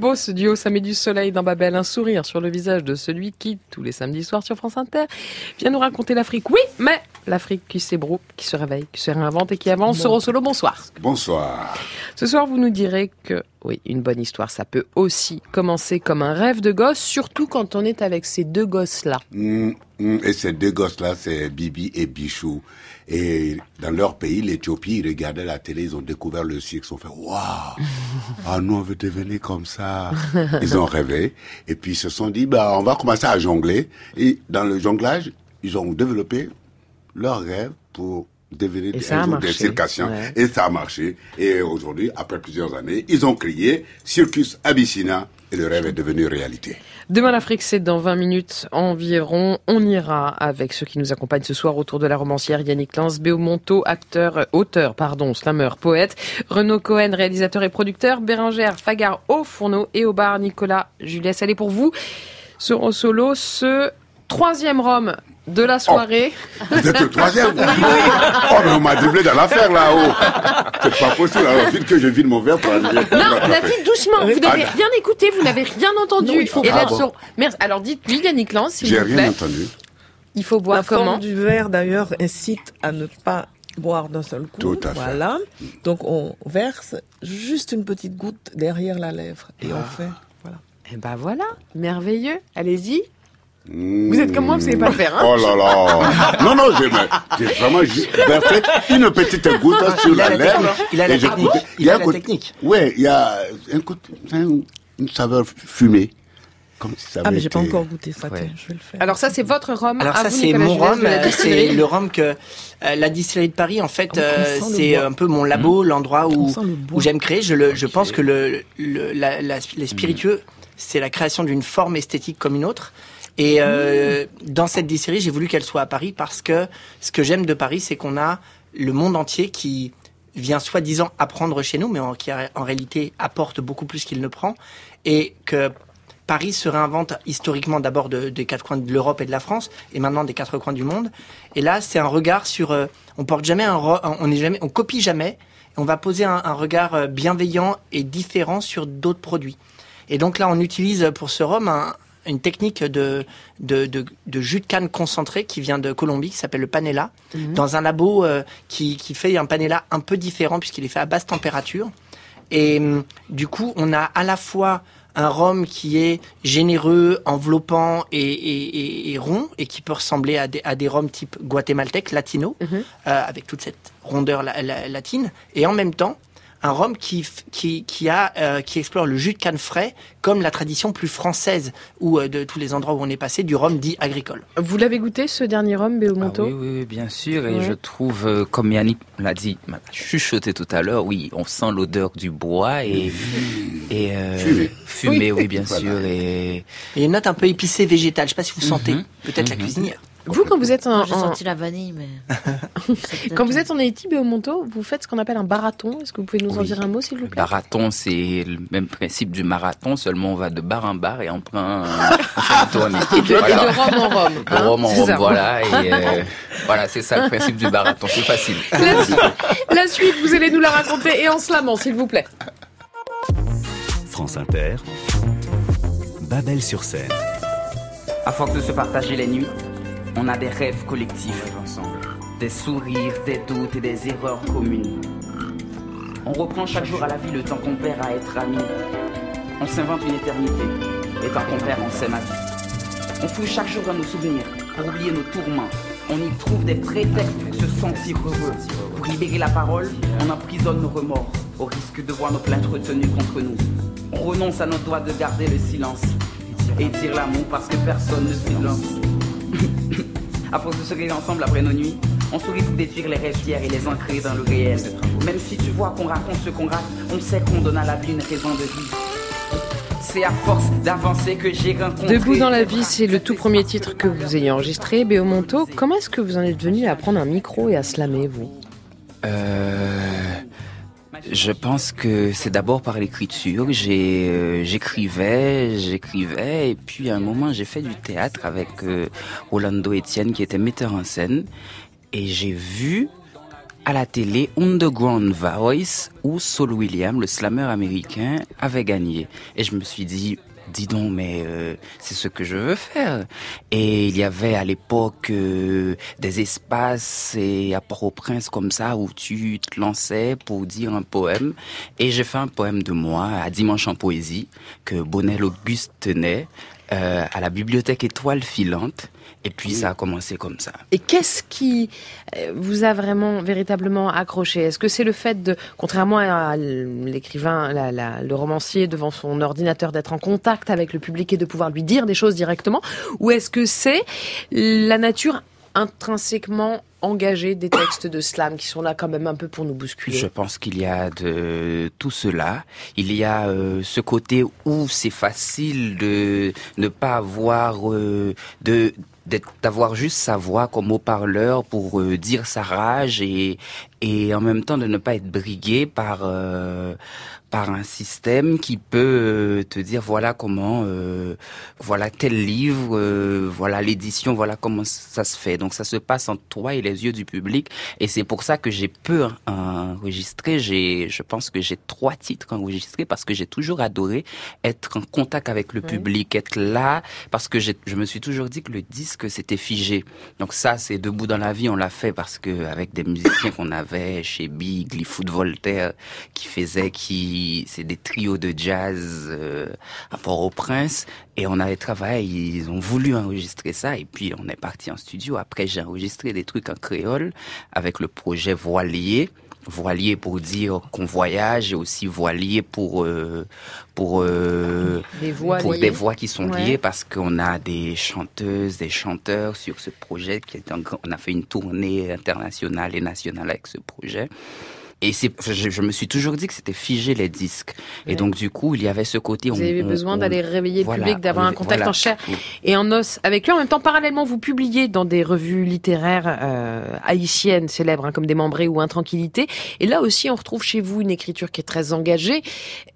Beau ce duo, ça met du soleil dans Babel, un sourire sur le visage de celui qui, tous les samedis soirs sur France Inter, vient nous raconter l'Afrique. Oui, mais l'Afrique qui s'ébroue, qui se réveille, qui se réinvente et qui avance. Soro Solo, bonsoir. Bonsoir. Ce soir, vous nous direz que, oui, une bonne histoire, ça peut aussi commencer comme un rêve de gosse, surtout quand on est avec ces deux gosses-là. Mm, mm, Et ces deux gosses-là, c'est Bibi et Bichou. Et dans leur pays, l'Éthiopie, ils regardaient la télé, ils ont découvert le cirque, ils se sont fait Waouh Ah, nous, on veut devenir comme ça. Ils ont rêvé. Et puis, ils se sont dit Bah, on va commencer à jongler. Et dans le jonglage, ils ont développé leur rêve pour devenir des, un circassiens. Ouais. Et ça a marché. Et aujourd'hui, après plusieurs années, ils ont crié Circus Abyssina. Et le rêve est devenu réalité. Demain l'Afrique, c'est dans 20 minutes environ. On ira avec ceux qui nous accompagnent ce soir autour de la romancière Yannick Lance, Béomonto, acteur, euh, auteur, pardon, slammer, poète, Renaud Cohen, réalisateur et producteur, Bérangère Fagard au fourneau et au bar Nicolas Juliès. Allez pour vous, sur solo, ce troisième rhum de la soirée. Vous êtes le troisième Oh, mais on m'a doublé dans l'affaire là-haut. C'est pas possible. Alors, vite que je vide mon verre pour arriver. Non, on a dit doucement. Vous n'avez Ah, rien écouté, vous n'avez rien entendu. Non, il faut Et Ah bon. Merci. Alors dites-lui, Yannick Lance, s'il J'ai vous rien plaît. entendu. Il faut boire La comment forme du verre, d'ailleurs, incite à ne pas boire d'un seul coup. Tout à fait. Voilà. Donc, on verse juste une petite goutte derrière la lèvre et on fait. Voilà. Eh ben voilà, merveilleux. Allez-y. Mmh. Vous êtes comme moi, vous savez pas le faire, hein Oh là là Non, non, j'ai j'ai vraiment juste versé une petite goutte sur Il a la la lèvre. technique. Il a la et j'ai technique. goûté. Il a un la technique. Ouais, il y a un coup, un- une saveur fumée. Comme si ça Ah, mais j'ai pas été- encore goûté ça. Ouais. je vais le faire. Alors ça, c'est votre rhum. Alors ça c'est mon rhum, euh, c'est le rhum que euh, la distillerie de Paris en fait on euh, c'est un peu mon labo, l'endroit où le où j'aime créer. Je le je pense que le, le- la- la- les spiritueux c'est la création d'une forme esthétique comme une autre. Et euh, dans cette distillerie, j'ai voulu qu'elle soit à Paris parce que ce que j'aime de Paris, c'est qu'on a le monde entier qui vient soi-disant apprendre chez nous, mais qui en réalité apporte beaucoup plus qu'il ne prend, et que Paris se réinvente historiquement d'abord de- des quatre coins de l'Europe et de la France, et maintenant des quatre coins du monde. Et là, c'est un regard sur. euh, on porte jamais un, on est jamais, on copie jamais. On va poser un, un regard euh, bienveillant et différent sur d'autres produits. Et donc là, on utilise pour ce rhum un- une technique de, de, de, de jus de canne concentré qui vient de Colombie, qui s'appelle le panela, Mhm. dans un labo euh, qui, qui fait un panela un peu différent puisqu'il est fait à basse température. Et hum, du coup, on a à la fois un rhum qui est généreux, enveloppant et, et, et- et rond, et qui peut ressembler à des, à des rhums type guatémaltèque, latino, Mhm. euh, avec toute cette rondeur la- la- latine, et en même temps, un rhum qui, qui, qui, a, euh, qui explore le jus de canne frais, comme la tradition plus française, ou euh, de tous les endroits où on est passé, du rhum dit agricole. Vous l'avez goûté, ce dernier rhum, Béomonto Ah oui, oui, oui, bien sûr. Et Ouais. je trouve, euh, comme Yannick l'a dit, chuchoté tout à l'heure, oui, on sent l'odeur du bois et, et euh, Fumé. fumé, Oui. oui, bien Voilà. sûr. Et Et une note un peu épicée végétale, je sais pas si vous sentez, Mhm. peut-être la Mhm. cuisinière. Vous, quand vous êtes en, J'ai en- senti la vanille, mais. quand vous êtes en Haïti, Béomonto, vous faites ce qu'on appelle un barathon. Est-ce que vous pouvez nous en dire un mot, s'il vous plaît? Marathon, c'est le même principe du marathon, seulement on va de bar en bar et on prend, un- on fait une tournée. Et de, et de rhum en rhum. De hein, rhum en rhum, ça. voilà. Et euh, voilà, c'est ça le principe du marathon. C'est facile. La, suite- la suite, vous allez nous la raconter et en slamant, s'il vous plaît. France Inter, Babel sur scène. À force de se partager les nuits, on a des rêves collectifs ensemble. Des sourires, des doutes et des erreurs communes. On reprend chaque jour à la vie le temps qu'on perd à être amis. On s'invente une éternité. Et tant qu'on perd, on s'aime à vie. On fouille chaque jour dans nos souvenirs pour oublier nos tourments. On y trouve des prétextes pour se sentir heureux. Pour libérer la parole, on emprisonne nos remords au risque de voir nos plaintes retenues contre nous. On renonce à notre droit de garder le silence et dire l'amour parce que personne ne silence. À force de se réveiller ensemble après nos nuits, on sourit pour détruire les rêves et les ancrer dans le réel. Même si tu vois qu'on raconte ce qu'on rate, on sait qu'on donne à la vie une raison de vivre. C'est à force d'avancer que j'ai rencontré. Debout dans la vie, c'est le tout premier titre que vous ayez enregistré. Béomonto, comment est-ce que vous en êtes venu à prendre un micro et à slammer, vous? Euh, je pense que c'est d'abord par l'écriture. Euh, j'écrivais, j'écrivais, et puis à un moment j'ai fait du théâtre avec euh, Rolando Etienne qui était metteur en scène, et j'ai vu à la télé Underground Voice où Saul William, le slammer américain, avait gagné. Et je me suis dit, dis donc, mais euh, c'est ce que je veux faire. Et il y avait à l'époque euh, des espaces et à Port-au-Prince comme ça où tu te lançais pour dire un poème. Et j'ai fait un poème de moi à Dimanche en poésie que Bonnel Auguste tenait euh, à la bibliothèque Étoile Filante. Et puis ça a commencé comme ça. Et qu'est-ce qui euh, vous a vraiment, véritablement accroché? Est-ce que c'est le fait de, contrairement à l'écrivain, la- la- le romancier devant son ordinateur, d'être en contact avec le public et de pouvoir lui dire des choses directement? Ou est-ce que c'est la nature intrinsèquement engagée des textes de slam qui sont là quand même un peu pour nous bousculer Je pense qu'il y a de tout cela. Il y a euh, ce côté où c'est facile de ne pas avoir euh, de d'avoir juste sa voix comme haut-parleur pour euh, dire sa rage et et en même temps de ne pas être brigué par euh, par un système qui peut euh, te dire voilà comment euh, voilà tel livre euh, voilà l'édition voilà comment ça se fait. Donc ça se passe entre toi et les yeux du public. Et c'est pour ça que j'ai peu enregistré. J'ai je pense que j'ai trois titres enregistrés parce que j'ai toujours adoré être en contact avec le public être là parce que j'ai- je me suis toujours dit que le disque c'était figé. Donc ça c'est debout dans la vie on l'a fait parce que avec des musiciens qu'on avait chez Big Foot Voltaire qui faisaient qui c'est des trios de jazz euh, à Port-au-Prince. Et on avait travaillé ils ont voulu enregistrer ça. Et puis on est parti en studio. Après j'ai enregistré des trucs en créole avec le projet Voilier. Voilier pour dire qu'on voyage et aussi voilier pour euh, pour euh, Des voix pour liées. des voix qui sont Ouais. liées parce qu'on a des chanteuses des chanteurs sur ce projet qui est un on a fait une tournée internationale et nationale avec ce projet et c'est, je, je me suis toujours dit que c'était figer les disques. Et donc, du coup, il y avait ce côté. Vous on- avez on- besoin on- d'aller réveiller le voilà, public, d'avoir un contact voilà. en chair et en os avec lui. En même temps, parallèlement, vous publiez dans des revues littéraires euh, haïtiennes célèbres, hein, comme Démembré ou Intranquillité. Et là aussi, on retrouve chez vous une écriture qui est très engagée.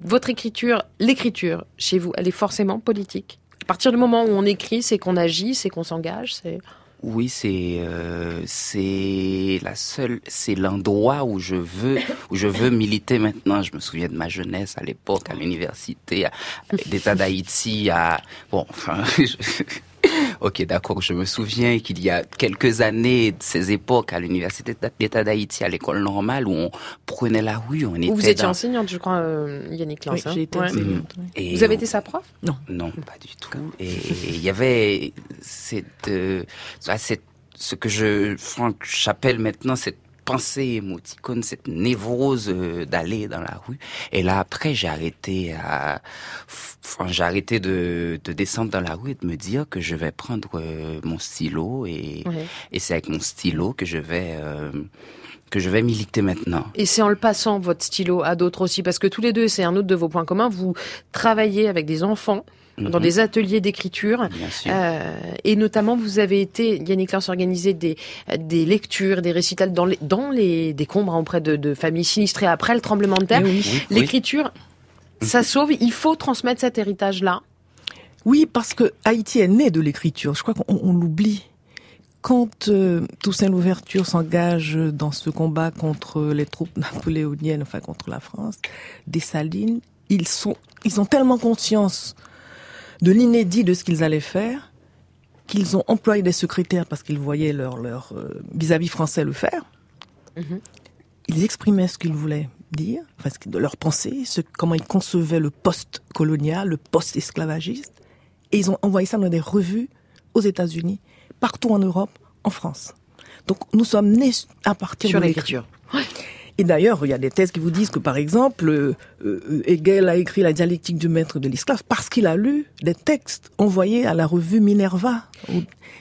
Votre écriture, l'écriture chez vous, elle est forcément politique? À partir du moment où on écrit, c'est qu'on agit, c'est qu'on s'engage. C'est Oui, c'est euh, c'est la seule, c'est l'endroit où je veux où je veux militer maintenant. Je me souviens de ma jeunesse à l'époque à l'université, à, l'État d'Haïti, à bon, enfin. Ok, d'accord. Je me souviens qu'il y a quelques années de ces époques à l'université d'État d'Haïti, à l'école normale, où on prenait la rue, on était vous étiez dans- enseignante, je crois, euh, Yannick Lance. Oui, hein. j'ai été Ouais. enseignante, Et Vous avez on- été sa prof? Non. Non, pas du tout. Et il y avait cette, euh, ça, cette, ce que je, Franck, j'appelle maintenant cette pensée émoticône, cette névrose euh, d'aller dans la rue. Et là, après, j'ai arrêté à, enfin, j'ai arrêté de, de descendre dans la rue et de me dire que je vais prendre euh, mon stylo et, Ouais. et c'est avec mon stylo que je vais, euh, que je vais militer maintenant. Et c'est en le passant votre stylo à d'autres aussi, parce que tous les deux, c'est un autre de vos points communs. Vous travaillez avec des enfants dans Mhm. des ateliers d'écriture, Bien sûr. Euh, et notamment vous avez été, Yannick Lance, organisé des des lectures, des récitals dans les dans les décombres hein, auprès de, de familles sinistrées après le tremblement de terre. Eh oui. L'écriture, ça sauve. Il faut transmettre cet héritage-là. Oui, parce que Haïti est né de l'écriture. Je crois qu'on on l'oublie. Quand euh, Toussaint Louverture s'engage dans ce combat contre les troupes napoléoniennes, enfin contre la France, Dessalines, ils sont, ils ont tellement conscience de l'inédit de ce qu'ils allaient faire qu'ils ont employé des secrétaires parce qu'ils voyaient leur leur euh, vis-à-vis français le faire. Ils exprimaient ce qu'ils voulaient dire, enfin, de leur pensée, ce, comment ils concevaient le post-colonial, le post-esclavagiste. Et ils ont envoyé ça dans des revues aux États-Unis, partout en Europe, en France. Donc nous sommes nés à partir Sur de l'écriture. Et d'ailleurs, il y a des thèses qui vous disent que, par exemple, euh, euh, Hegel a écrit la dialectique du maître et de l'esclave parce qu'il a lu des textes envoyés à la revue Minerva.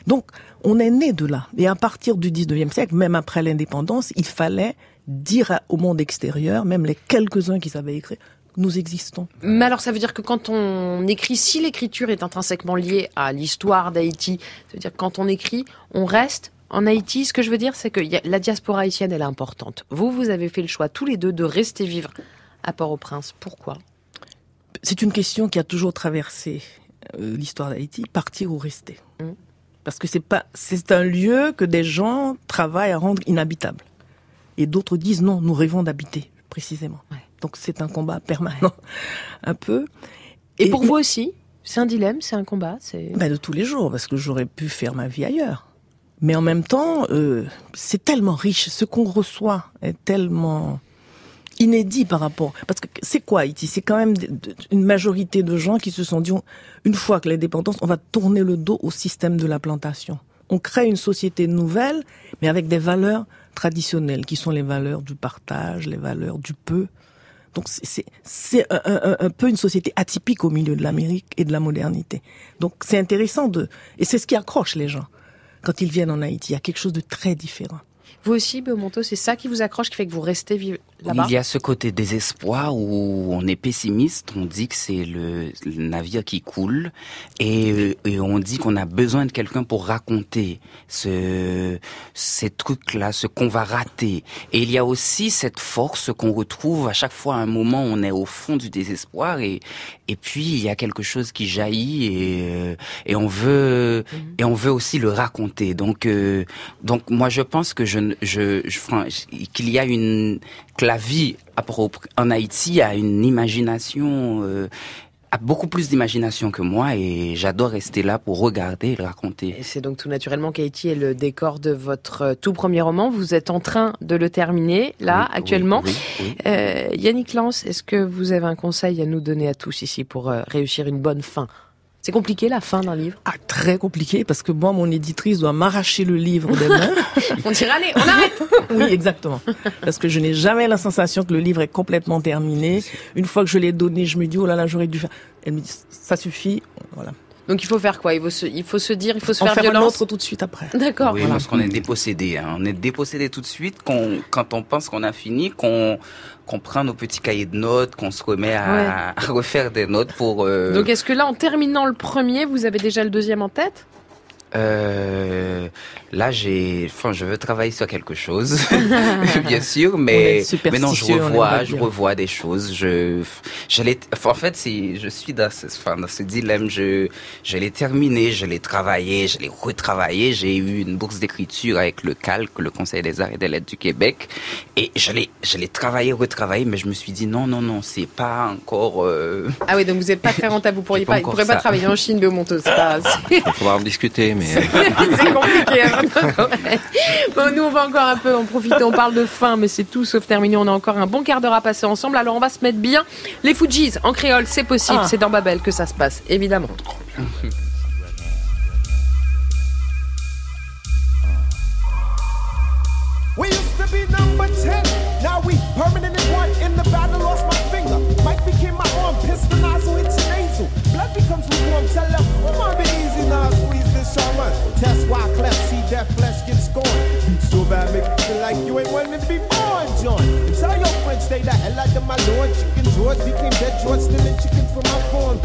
Donc, on est né de là. Et à partir du 19e siècle, même après l'indépendance, il fallait dire au monde extérieur, même les quelques-uns qui savaient écrire, nous existons. Mais alors, ça veut dire que quand on écrit, si l'écriture est intrinsèquement liée à l'histoire d'Haïti, ça veut dire que quand on écrit, on reste en Haïti. Ce que je veux dire, c'est que la diaspora haïtienne, elle est importante. Vous, vous avez fait le choix tous les deux de rester vivre à Port-au-Prince. Pourquoi? C'est une question qui a toujours traversé euh, l'histoire d'Haïti, partir ou rester. Parce que c'est pas, c'est un lieu que des gens travaillent à rendre inhabitable. Et d'autres disent non, nous rêvons d'habiter, précisément. Donc c'est un combat permanent, un peu. Et, pour vous aussi C'est un dilemme, c'est un combat. C'est Ben, de tous les jours, parce que j'aurais pu faire ma vie ailleurs. Mais en même temps, euh, c'est tellement riche. Ce qu'on reçoit est tellement inédit par rapport. Parce que c'est quoi Haïti? C'est quand même une majorité de gens qui se sont dit, on- une fois que l'indépendance, on va tourner le dos au système de la plantation. On crée une société nouvelle, mais avec des valeurs traditionnelles, qui sont les valeurs du partage, les valeurs du peu. Donc c'est- un peu une société atypique au milieu de l'Amérique et de la modernité. Donc c'est intéressant de et c'est ce qui accroche les gens quand ils viennent en Haïti. Il y a quelque chose de très différent. Vous aussi, Beaumonto, c'est ça qui vous accroche, qui fait que vous restez vivre là-bas Il y a ce côté désespoir où on est pessimiste, on dit que c'est le, le navire qui coule et, euh, et on dit qu'on a besoin de quelqu'un pour raconter ce, ces trucs-là, ce qu'on va rater. Et il y a aussi cette force qu'on retrouve à chaque fois à un moment où on est au fond du désespoir et, et puis il y a quelque chose qui jaillit et, euh, et on veut et on veut aussi le raconter. Donc euh, donc moi je pense que je ne- je, je qu'il y a une que la vie en Haïti a une imagination euh, a beaucoup plus d'imagination que moi et j'adore rester là pour regarder et raconter. Et c'est donc tout naturellement qu'Haïti est le décor de votre euh, tout premier roman. Vous êtes en train de le terminer, là, actuellement. oui, oui. Euh, Yannick Lance, est-ce que vous avez un conseil à nous donner à tous ici pour réussir une bonne fin? C'est compliqué la fin d'un livre? Ah, très compliqué parce que moi, mon éditrice doit m'arracher le livre des mains. On dirait, allez, on arrête oui, exactement. Parce que je n'ai jamais la sensation que le livre est complètement terminé. Une fois que je l'ai donné, je me dis, oh là là, j'aurais dû faire. Elle me dit, ça suffit. Voilà. Donc il faut faire quoi? Il faut, se, il faut se dire, il faut se En faire, faire violence? tout de suite après. D'accord. Oui, parce qu'on est dépossédé. hein. On est dépossédé tout de suite quand on pense qu'on a fini, qu'on, qu'on prend nos petits cahiers de notes, qu'on se remet à, à refaire des notes pour. euh, Donc est-ce que là, en terminant le premier, vous avez déjà le deuxième en tête? Euh, là, j'ai, enfin, je veux travailler sur quelque chose, bien sûr, mais, mais non, je revois, je revois des choses. Je, je l'ai, enfin, en fait, c'est, je suis dans ce, enfin, dans ce dilemme. Je, je l'ai terminé, je l'ai travaillé, je l'ai retravaillé. J'ai eu une bourse d'écriture avec le Calque, le Conseil des Arts et des Lettres du Québec, et je l'ai, je l'ai travaillé, retravaillé, mais je me suis dit non, non, non, c'est pas encore. euh, Ah oui, donc vous n'êtes pas très rentable. Vous pourriez pas pas, vous pourrez pas travailler en Chine, Beaumonto. C'est pas. Il faudra en discuter, mais. c'est compliqué. hein. Ouais. Bon, nous, on va encore un peu en profiter. On parle de fin, mais c'est tout sauf terminé. On a encore un bon quart d'heure à passer ensemble. Alors, on va se mettre bien. Les Fujis en créole, c'est possible. Ah. C'est dans Babel que ça se passe, évidemment. We used to be number 10. Now we permanent in one. In the battle, lost my finger. Mike became my arm. Pistol nozzle your nasal. Blood becomes lukewarm. Tell them, oh, my be easy now. This. Test why cleft. See that flesh get scorned. Beat so bad, make you feel like you ain't wanting to be born, John. And tell your friends, stay the hell out of my lord. Chicken George became dead George, stealing chickens from my farm.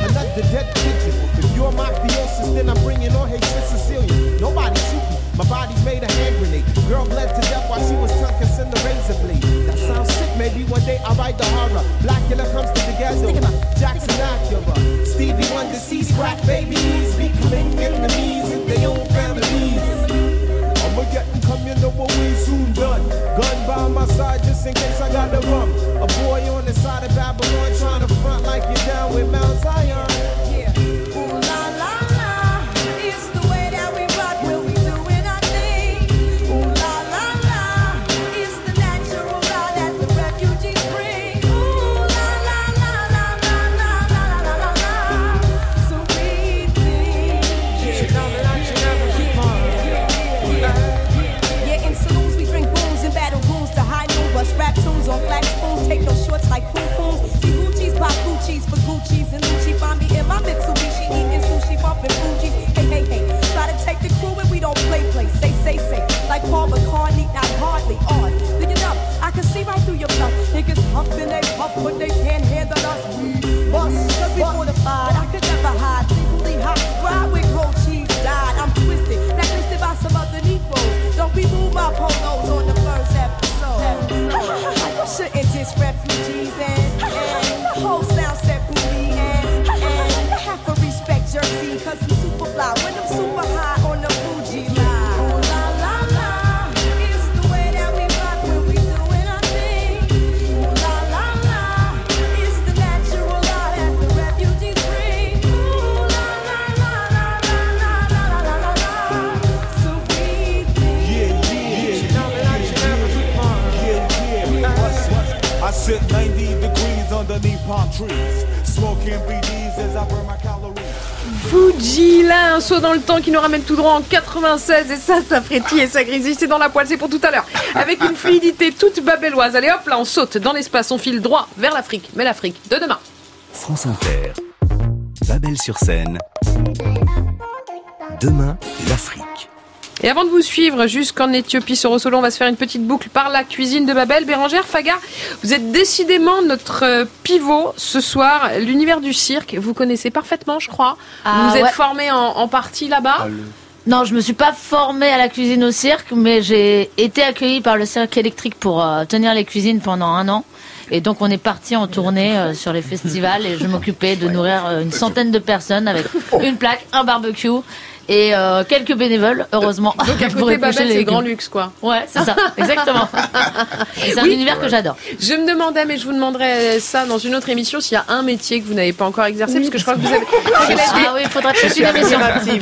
Another dead pigeon. If you're mafiosis, then I'm bringing on Haitian Sicilian. Nobody shoot me. My body's made a hand grenade. Girl bled to death while she was tongue kissing the razor blade. Maybe one day I'll write the horror. Blackula comes to the ghetto. Jackson Acura. Stevie Wonder sees crack babies. Becoming enemies in their own families. I'ma get and come, you know what we soon done. Gun by my side just in case I got the rum. A boy on the side of Babylon trying to front like you're down with Mount Zion. Qui nous ramène tout droit en 96 et ça, ça frétille et ça grésille, c'est dans la poêle, c'est pour tout à l'heure. Avec une fluidité toute babelloise. Allez hop, là, on saute dans l'espace, on file droit vers l'Afrique. Mais l'Afrique de demain. France Inter. Babel sur scène. Demain, l'Afrique. Et avant de vous suivre jusqu'en Éthiopie sur Osolo, on va se faire une petite boucle par la cuisine de Babel. Bérangère, Faga, vous êtes décidément notre euh, pivot ce soir. L'univers du cirque, vous connaissez parfaitement, je crois. Ah, vous êtes ouais. formé en, en partie là-bas. Non, je me suis pas formée à la cuisine au cirque, mais j'ai été accueillie par le cirque électrique pour euh, tenir les cuisines pendant un an. Et donc on est parti en tournée euh, sur les festivals et je m'occupais de nourrir euh, une centaine de personnes avec une plaque, un barbecue et euh, quelques bénévoles, heureusement. Donc à côté Babel, c'est grand luxe, quoi. Ouais, c'est ça, exactement. C'est un Oui. univers que j'adore. Je me demandais, mais je vous demanderai ça dans une autre émission, s'il y a un métier que vous n'avez pas encore exercé, parce que je crois que vous avez... Ah oui, il faudra Je peut-être suis une émission.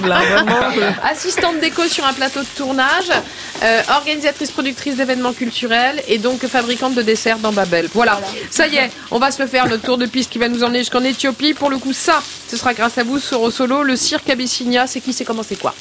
là. Assistante déco sur un plateau de tournage, euh, organisatrice productrice d'événements culturels et donc fabricante de desserts dans Babel. Voilà. ça y est, on va se le faire, notre tour de piste qui va nous emmener jusqu'en Éthiopie. Pour le coup, ça, ce sera grâce à vous sur Solo. Le cirque Abyssinia, c'est qui, c'est comment, c'est quoi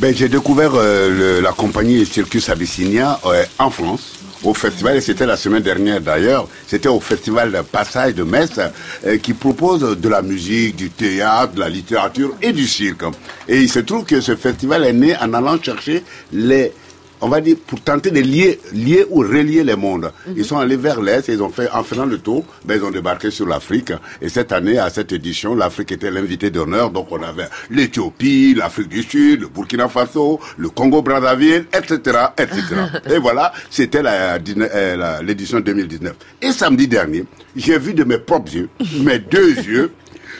Ben, j'ai découvert euh, la compagnie Circus Abyssinia euh, en France. Au festival, et c'était la semaine dernière d'ailleurs, c'était au festival Passage de Metz euh, qui propose de la musique, du théâtre, de la littérature et du cirque. Et il se trouve que ce festival est né en allant chercher les, on va dire, pour tenter de lier, lier ou relier les mondes. Ils sont allés vers l'Est et ils ont fait, en faisant le tour, ben, ils ont débarqué sur l'Afrique. Et cette année, à cette édition, l'Afrique était l'invité d'honneur. Donc on avait l'Éthiopie, l'Afrique du Sud, le Burkina Faso, le Congo-Brazzaville, etc., etc. et voilà, c'était la- euh, la- l'édition 2019. Et samedi dernier, j'ai vu de mes propres yeux, mes deux yeux,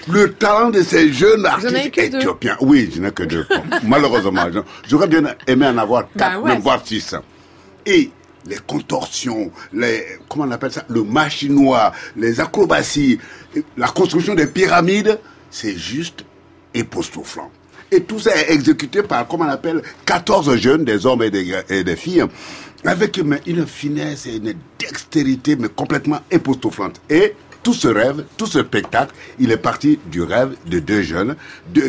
le talent de ces jeunes artistes éthiopiens. Oui, je n'ai que deux. Malheureusement, j'aurais bien aimé en avoir quatre, Bah ouais. même voire six. Et les contorsions, les, comment on appelle ça, le machinois, les acrobaties, la construction des pyramides, c'est juste époustouflant. Et tout ça est exécuté par, comment on appelle, 14 jeunes, des hommes et des, et des filles, avec mais, une finesse et une dextérité, mais complètement époustouflante. Et tout ce rêve, tout ce spectacle, il est parti du rêve de deux jeunes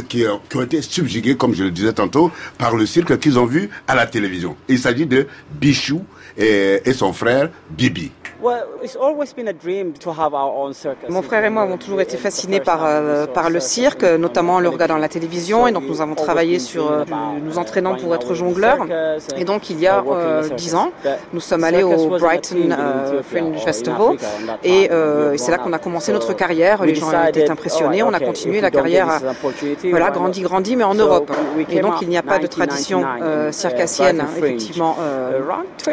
qui, ont- été subjugués, comme je le disais tantôt, par le cirque qu'ils ont vu à la télévision. Il s'agit de Bichou et son frère Bibi. Mon frère et moi avons toujours été fascinés par, euh, par le cirque, notamment en le regardant à la télévision. Et donc nous avons travaillé sur euh, nous entraînant pour être jongleurs. Et donc il y a euh, dix ans, nous sommes allés au Brighton Fringe Festival. Et c'est là qu'on a commencé notre carrière. Les gens étaient impressionnés. On a continué la carrière, a, voilà, grandi, grandi, mais en Europe. Et donc il n'y a pas de tradition euh, circassienne, effectivement,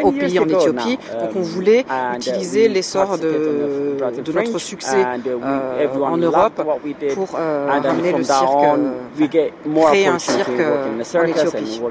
au pays, en Éthiopie. Donc on voulait utiliser l'essor de, de notre succès euh, en Europe pour euh, ramener le cirque, euh, créer un cirque euh, en Éthiopie.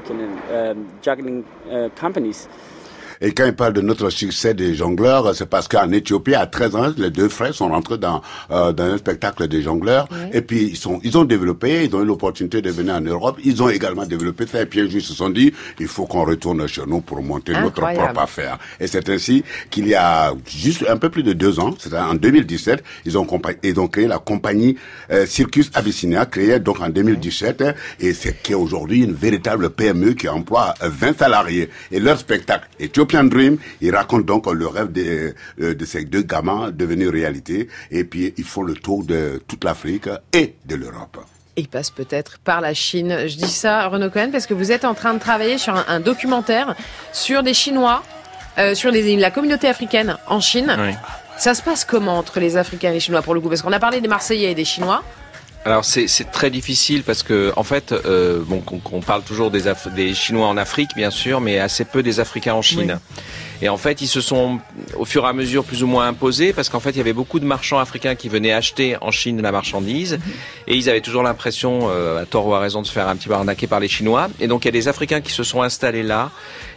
Et quand il parle de notre succès des jongleurs, c'est parce qu'en Éthiopie, à 13 ans, les deux frères sont rentrés dans, euh, dans un spectacle des jongleurs. Et puis, ils, sont, ils ont développé, ils ont eu l'opportunité de venir en Europe. Ils ont également développé ça. Et puis, ils se sont dit, il faut qu'on retourne chez nous pour monter notre propre affaire. Et c'est ainsi qu'il y a juste un peu plus de deux ans, c'est en 2017, ils ont, ils ont créé la compagnie euh, Circus Abyssinia, créée donc en 2017. hein, et c'est qui est aujourd'hui une véritable PME qui emploie euh, 20 salariés. Et leur spectacle, Ethiopian Dream, ils racontent donc le rêve de, euh, de ces deux gamins devenu réalité. Et puis, ils font le tour de toute l'Afrique et de l'Europe. Il passe peut-être par la Chine. Je dis ça, Renaud Cohen, parce que vous êtes en train de travailler sur un, un documentaire sur des Chinois, euh, sur les- la communauté africaine en Chine. Oui. Ça se passe comment entre les Africains et les Chinois pour le coup? Parce qu'on a parlé des Marseillais et des Chinois. Alors c'est très difficile parce que en fait, euh, bon, qu'on qu'on parle toujours des, Af- des Chinois en Afrique bien sûr, mais assez peu des Africains en Chine. Et en fait, ils se sont au fur et à mesure plus ou moins imposés parce qu'en fait, il y avait beaucoup de marchands africains qui venaient acheter en Chine la marchandise et ils avaient toujours l'impression, euh, à tort ou à raison, de se faire un petit peu arnaquer par les Chinois. Et donc, il y a des Africains qui se sont installés là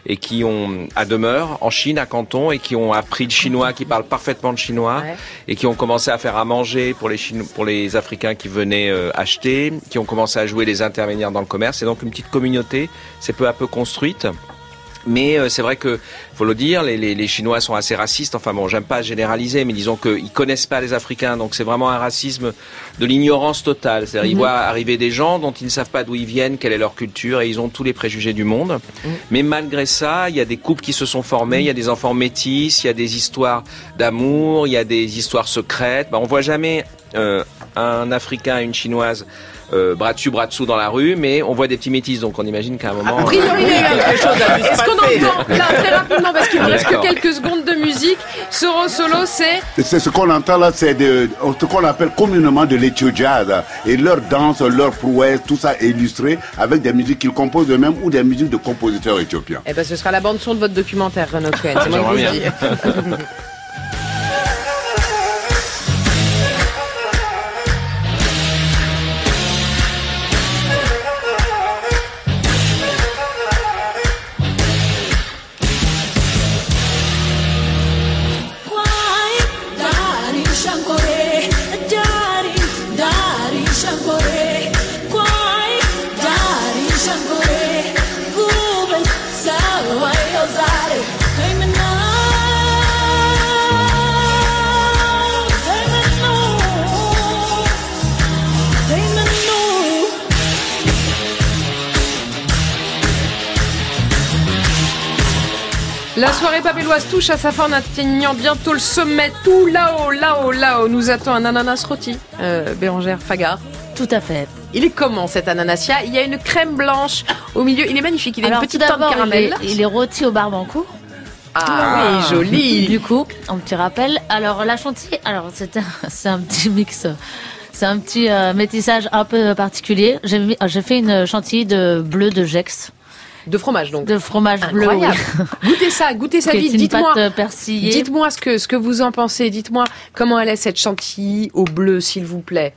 et qui ont à demeure en Chine, à Canton, et qui ont appris le chinois, qui parlent parfaitement le chinois, Ouais. et qui ont commencé à faire à manger pour les Chino- pour les Africains qui venaient euh, acheter, qui ont commencé à jouer les intermédiaires dans le commerce. Et donc, une petite communauté s'est peu à peu construite. Mais euh, c'est vrai que, faut le dire, les, les, les Chinois sont assez racistes. Enfin bon, j'aime pas généraliser, mais disons qu'ils connaissent pas les Africains, donc c'est vraiment un racisme de l'ignorance totale. C'est-à-dire, ils Mhm. voient arriver des gens dont ils ne savent pas d'où ils viennent, quelle est leur culture, et ils ont tous les préjugés du monde. Mais malgré ça, il y a des couples qui se sont formés, il y a des enfants métis, il y a des histoires d'amour, il y a des histoires secrètes. Bah, on voit jamais euh, un Africain et une Chinoise. Euh, bras dessus, bras dessous dans la rue, mais on voit des petits métis, donc on imagine qu'à un moment. A priori, il y a quelque chose à Est-ce qu'on entend là très rapidement parce qu'il ne reste que quelques secondes de musique. Soro Solo, c'est C'est ce qu'on entend là, c'est de- ce qu'on appelle communément de l'éthio jazz. Et leur danse, leur prouesse, tout ça est illustré avec des musiques qu'ils composent eux-mêmes ou des musiques de compositeurs éthiopiens. Eh ben, ce sera la bande son de votre documentaire, Renaud Cohen. C'est moi qui vous soirée papelloise touche à sa fin en atteignant bientôt le sommet. Tout là-haut, là-haut, là-haut, nous attend un ananas rôti. Euh, Bérangère Fagard. Tout à fait. Il est comment cet ananasia? Il y a une crème blanche au milieu. Il est magnifique. Il a Alors, une petite teinte caramel. Il est, il est rôti au barbancourt. Ah, oui, joli. Du coup, un petit rappel. Alors, la chantilly, alors c'est un, c'est un petit mix. C'est un petit euh, métissage un peu particulier. J'ai mis- j'ai fait une chantilly de bleu de Gex. De fromage donc. De fromage bleu. Incroyable. oui. Goûtez ça, goûtez ça vite. une Dites-moi. pâte, persillée. Dites-moi ce que, ce que vous en pensez. Dites-moi comment elle est cette chantilly au bleu, s'il vous plaît.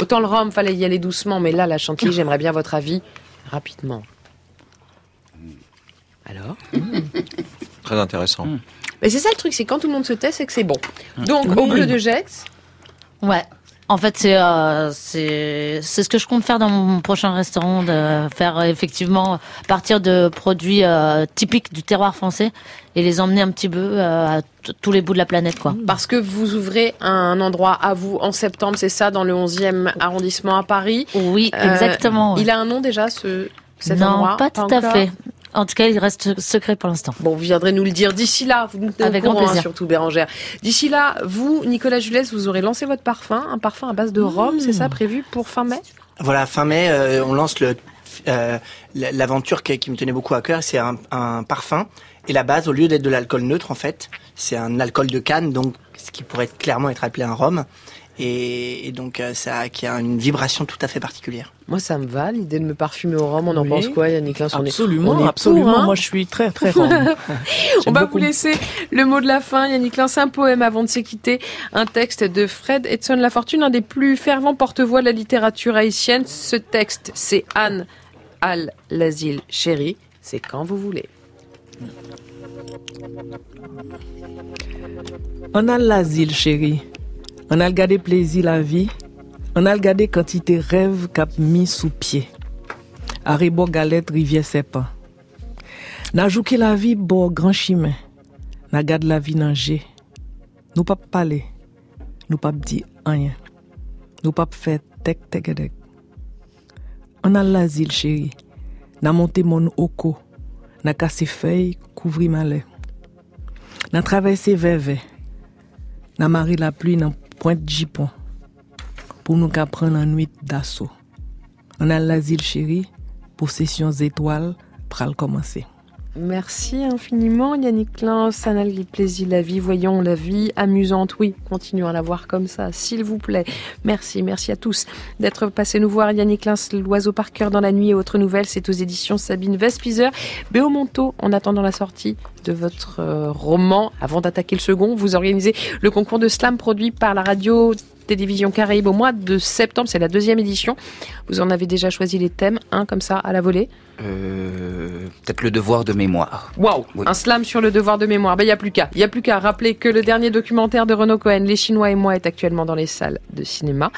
Autant le rhum, fallait y aller doucement, mais là, la chantilly, j'aimerais bien votre avis rapidement. Alors Très intéressant. Mais c'est ça le truc, c'est quand tout le monde se tait, c'est que c'est bon. Donc, au bleu de Gex, Ouais. En fait, c'est euh, c'est c'est ce que je compte faire dans mon prochain restaurant, de faire euh, effectivement partir de produits euh, typiques du terroir français et les emmener un petit peu euh, à tous les bouts de la planète, quoi. parce que vous ouvrez un endroit à vous en septembre, c'est ça, dans le 11e arrondissement à Paris? Oui, Euh, exactement. ouais. Il a un nom déjà, ce, cet non, endroit? pas tout à fait. En tout cas, il reste secret pour l'instant. Bon, vous viendrez nous le dire d'ici là. Vous nous tenez au Avec grand hein, plaisir. surtout Bérangère. D'ici là, vous, Nicolas Julès, vous aurez lancé votre parfum, un parfum à base de rhum, c'est ça, prévu pour fin mai? Voilà, fin mai, euh, on lance le euh, l'aventure qui, qui me tenait beaucoup à cœur, c'est un, un parfum. Et la base, au lieu d'être de l'alcool neutre, en fait, c'est un alcool de canne, donc ce qui pourrait clairement être appelé un rhum. Et, et donc euh, ça qui a une vibration tout à fait particulière. Moi, ça me va, l'idée de me parfumer au rhum. On en Oui. pense quoi, Yannick Lins On est- Absolument, on est pour, absolument. hein Moi, je suis très, très rhum. On va vous laisser le mot de la fin. Yannick Lins, un poème avant de se quitter. Un texte de Fred Edson Lafortune, un des plus fervents porte-voix de la littérature haïtienne. Ce texte, c'est Anne Al-Lazil Chéri. C'est quand vous voulez. On a l'asile, chérie. On a regardé plaisir la vie. On a regardé quantité rêve cap mis sous pied. Haribo galette rivière serpent. N'a joué la vie bon grand chemin. N'a garde la vie nager. Nous pas parler. Nous pas dire rien. Nous pas faire tek tek tek. On a l'asile, chérie. N'a monté mon oko. N'a cassé feuille, couvri ma lait. N'a traversé veve. N'a maré la pluie dans pointe jipon. Pour nous prendre la nuit d'assaut. On a l'asile chéri, pour sessions étoiles, pral commencer. Merci infiniment, Yannick n'a le plaisir la vie. Voyons la vie amusante. Oui, continuons à la voir comme ça, s'il vous plaît. Merci, merci à tous d'être passés nous voir. Yannick Lins, l'oiseau par cœur dans la nuit et autres nouvelles. C'est aux éditions Sabine Vespizer. Béomonto, en attendant la sortie de votre euh, roman, avant d'attaquer le second, vous organisez le concours de slam produit par la radio télévision Caraïbe au mois de septembre. C'est la deuxième édition. Vous en avez déjà choisi les thèmes, un comme ça, à la volée Euh, Peut-être le devoir de mémoire. Waouh Un slam sur le devoir de mémoire. Ben, il n'y a plus qu'à. Il a plus qu'à rappeler que le dernier documentaire de Renaud Cohen, Les Chinois et moi, est actuellement dans les salles de cinéma.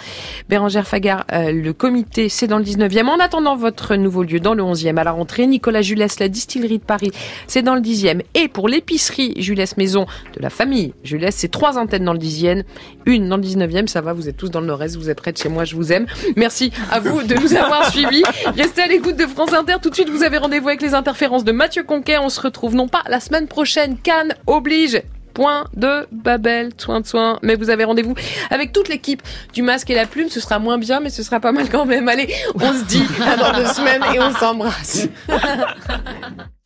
Bérangère Fagard, euh, le comité, c'est dans le 19e. En attendant votre nouveau lieu dans le 11e à la rentrée, Nicolas Julès, la distillerie de Paris, c'est dans le 10e. Et pour l'épicerie Julès Maison de la famille Julès, c'est trois antennes dans le 10e, une dans le 19e. Ça va, vous êtes tous dans le nord-est, vous êtes près de chez moi, je vous aime. Merci à vous de nous avoir suivis. Restez à l'écoute de France Inter. Tout de suite, vous avez rendez-vous avec les interférences de Mathieu Conquet. On se retrouve non pas la semaine prochaine, Cannes oblige. Point de Babel, soin de soin. Mais vous avez rendez-vous avec toute l'équipe du masque et la plume. Ce sera moins bien, mais ce sera pas mal quand même. Allez, on se dit à dans deux semaines et on s'embrasse.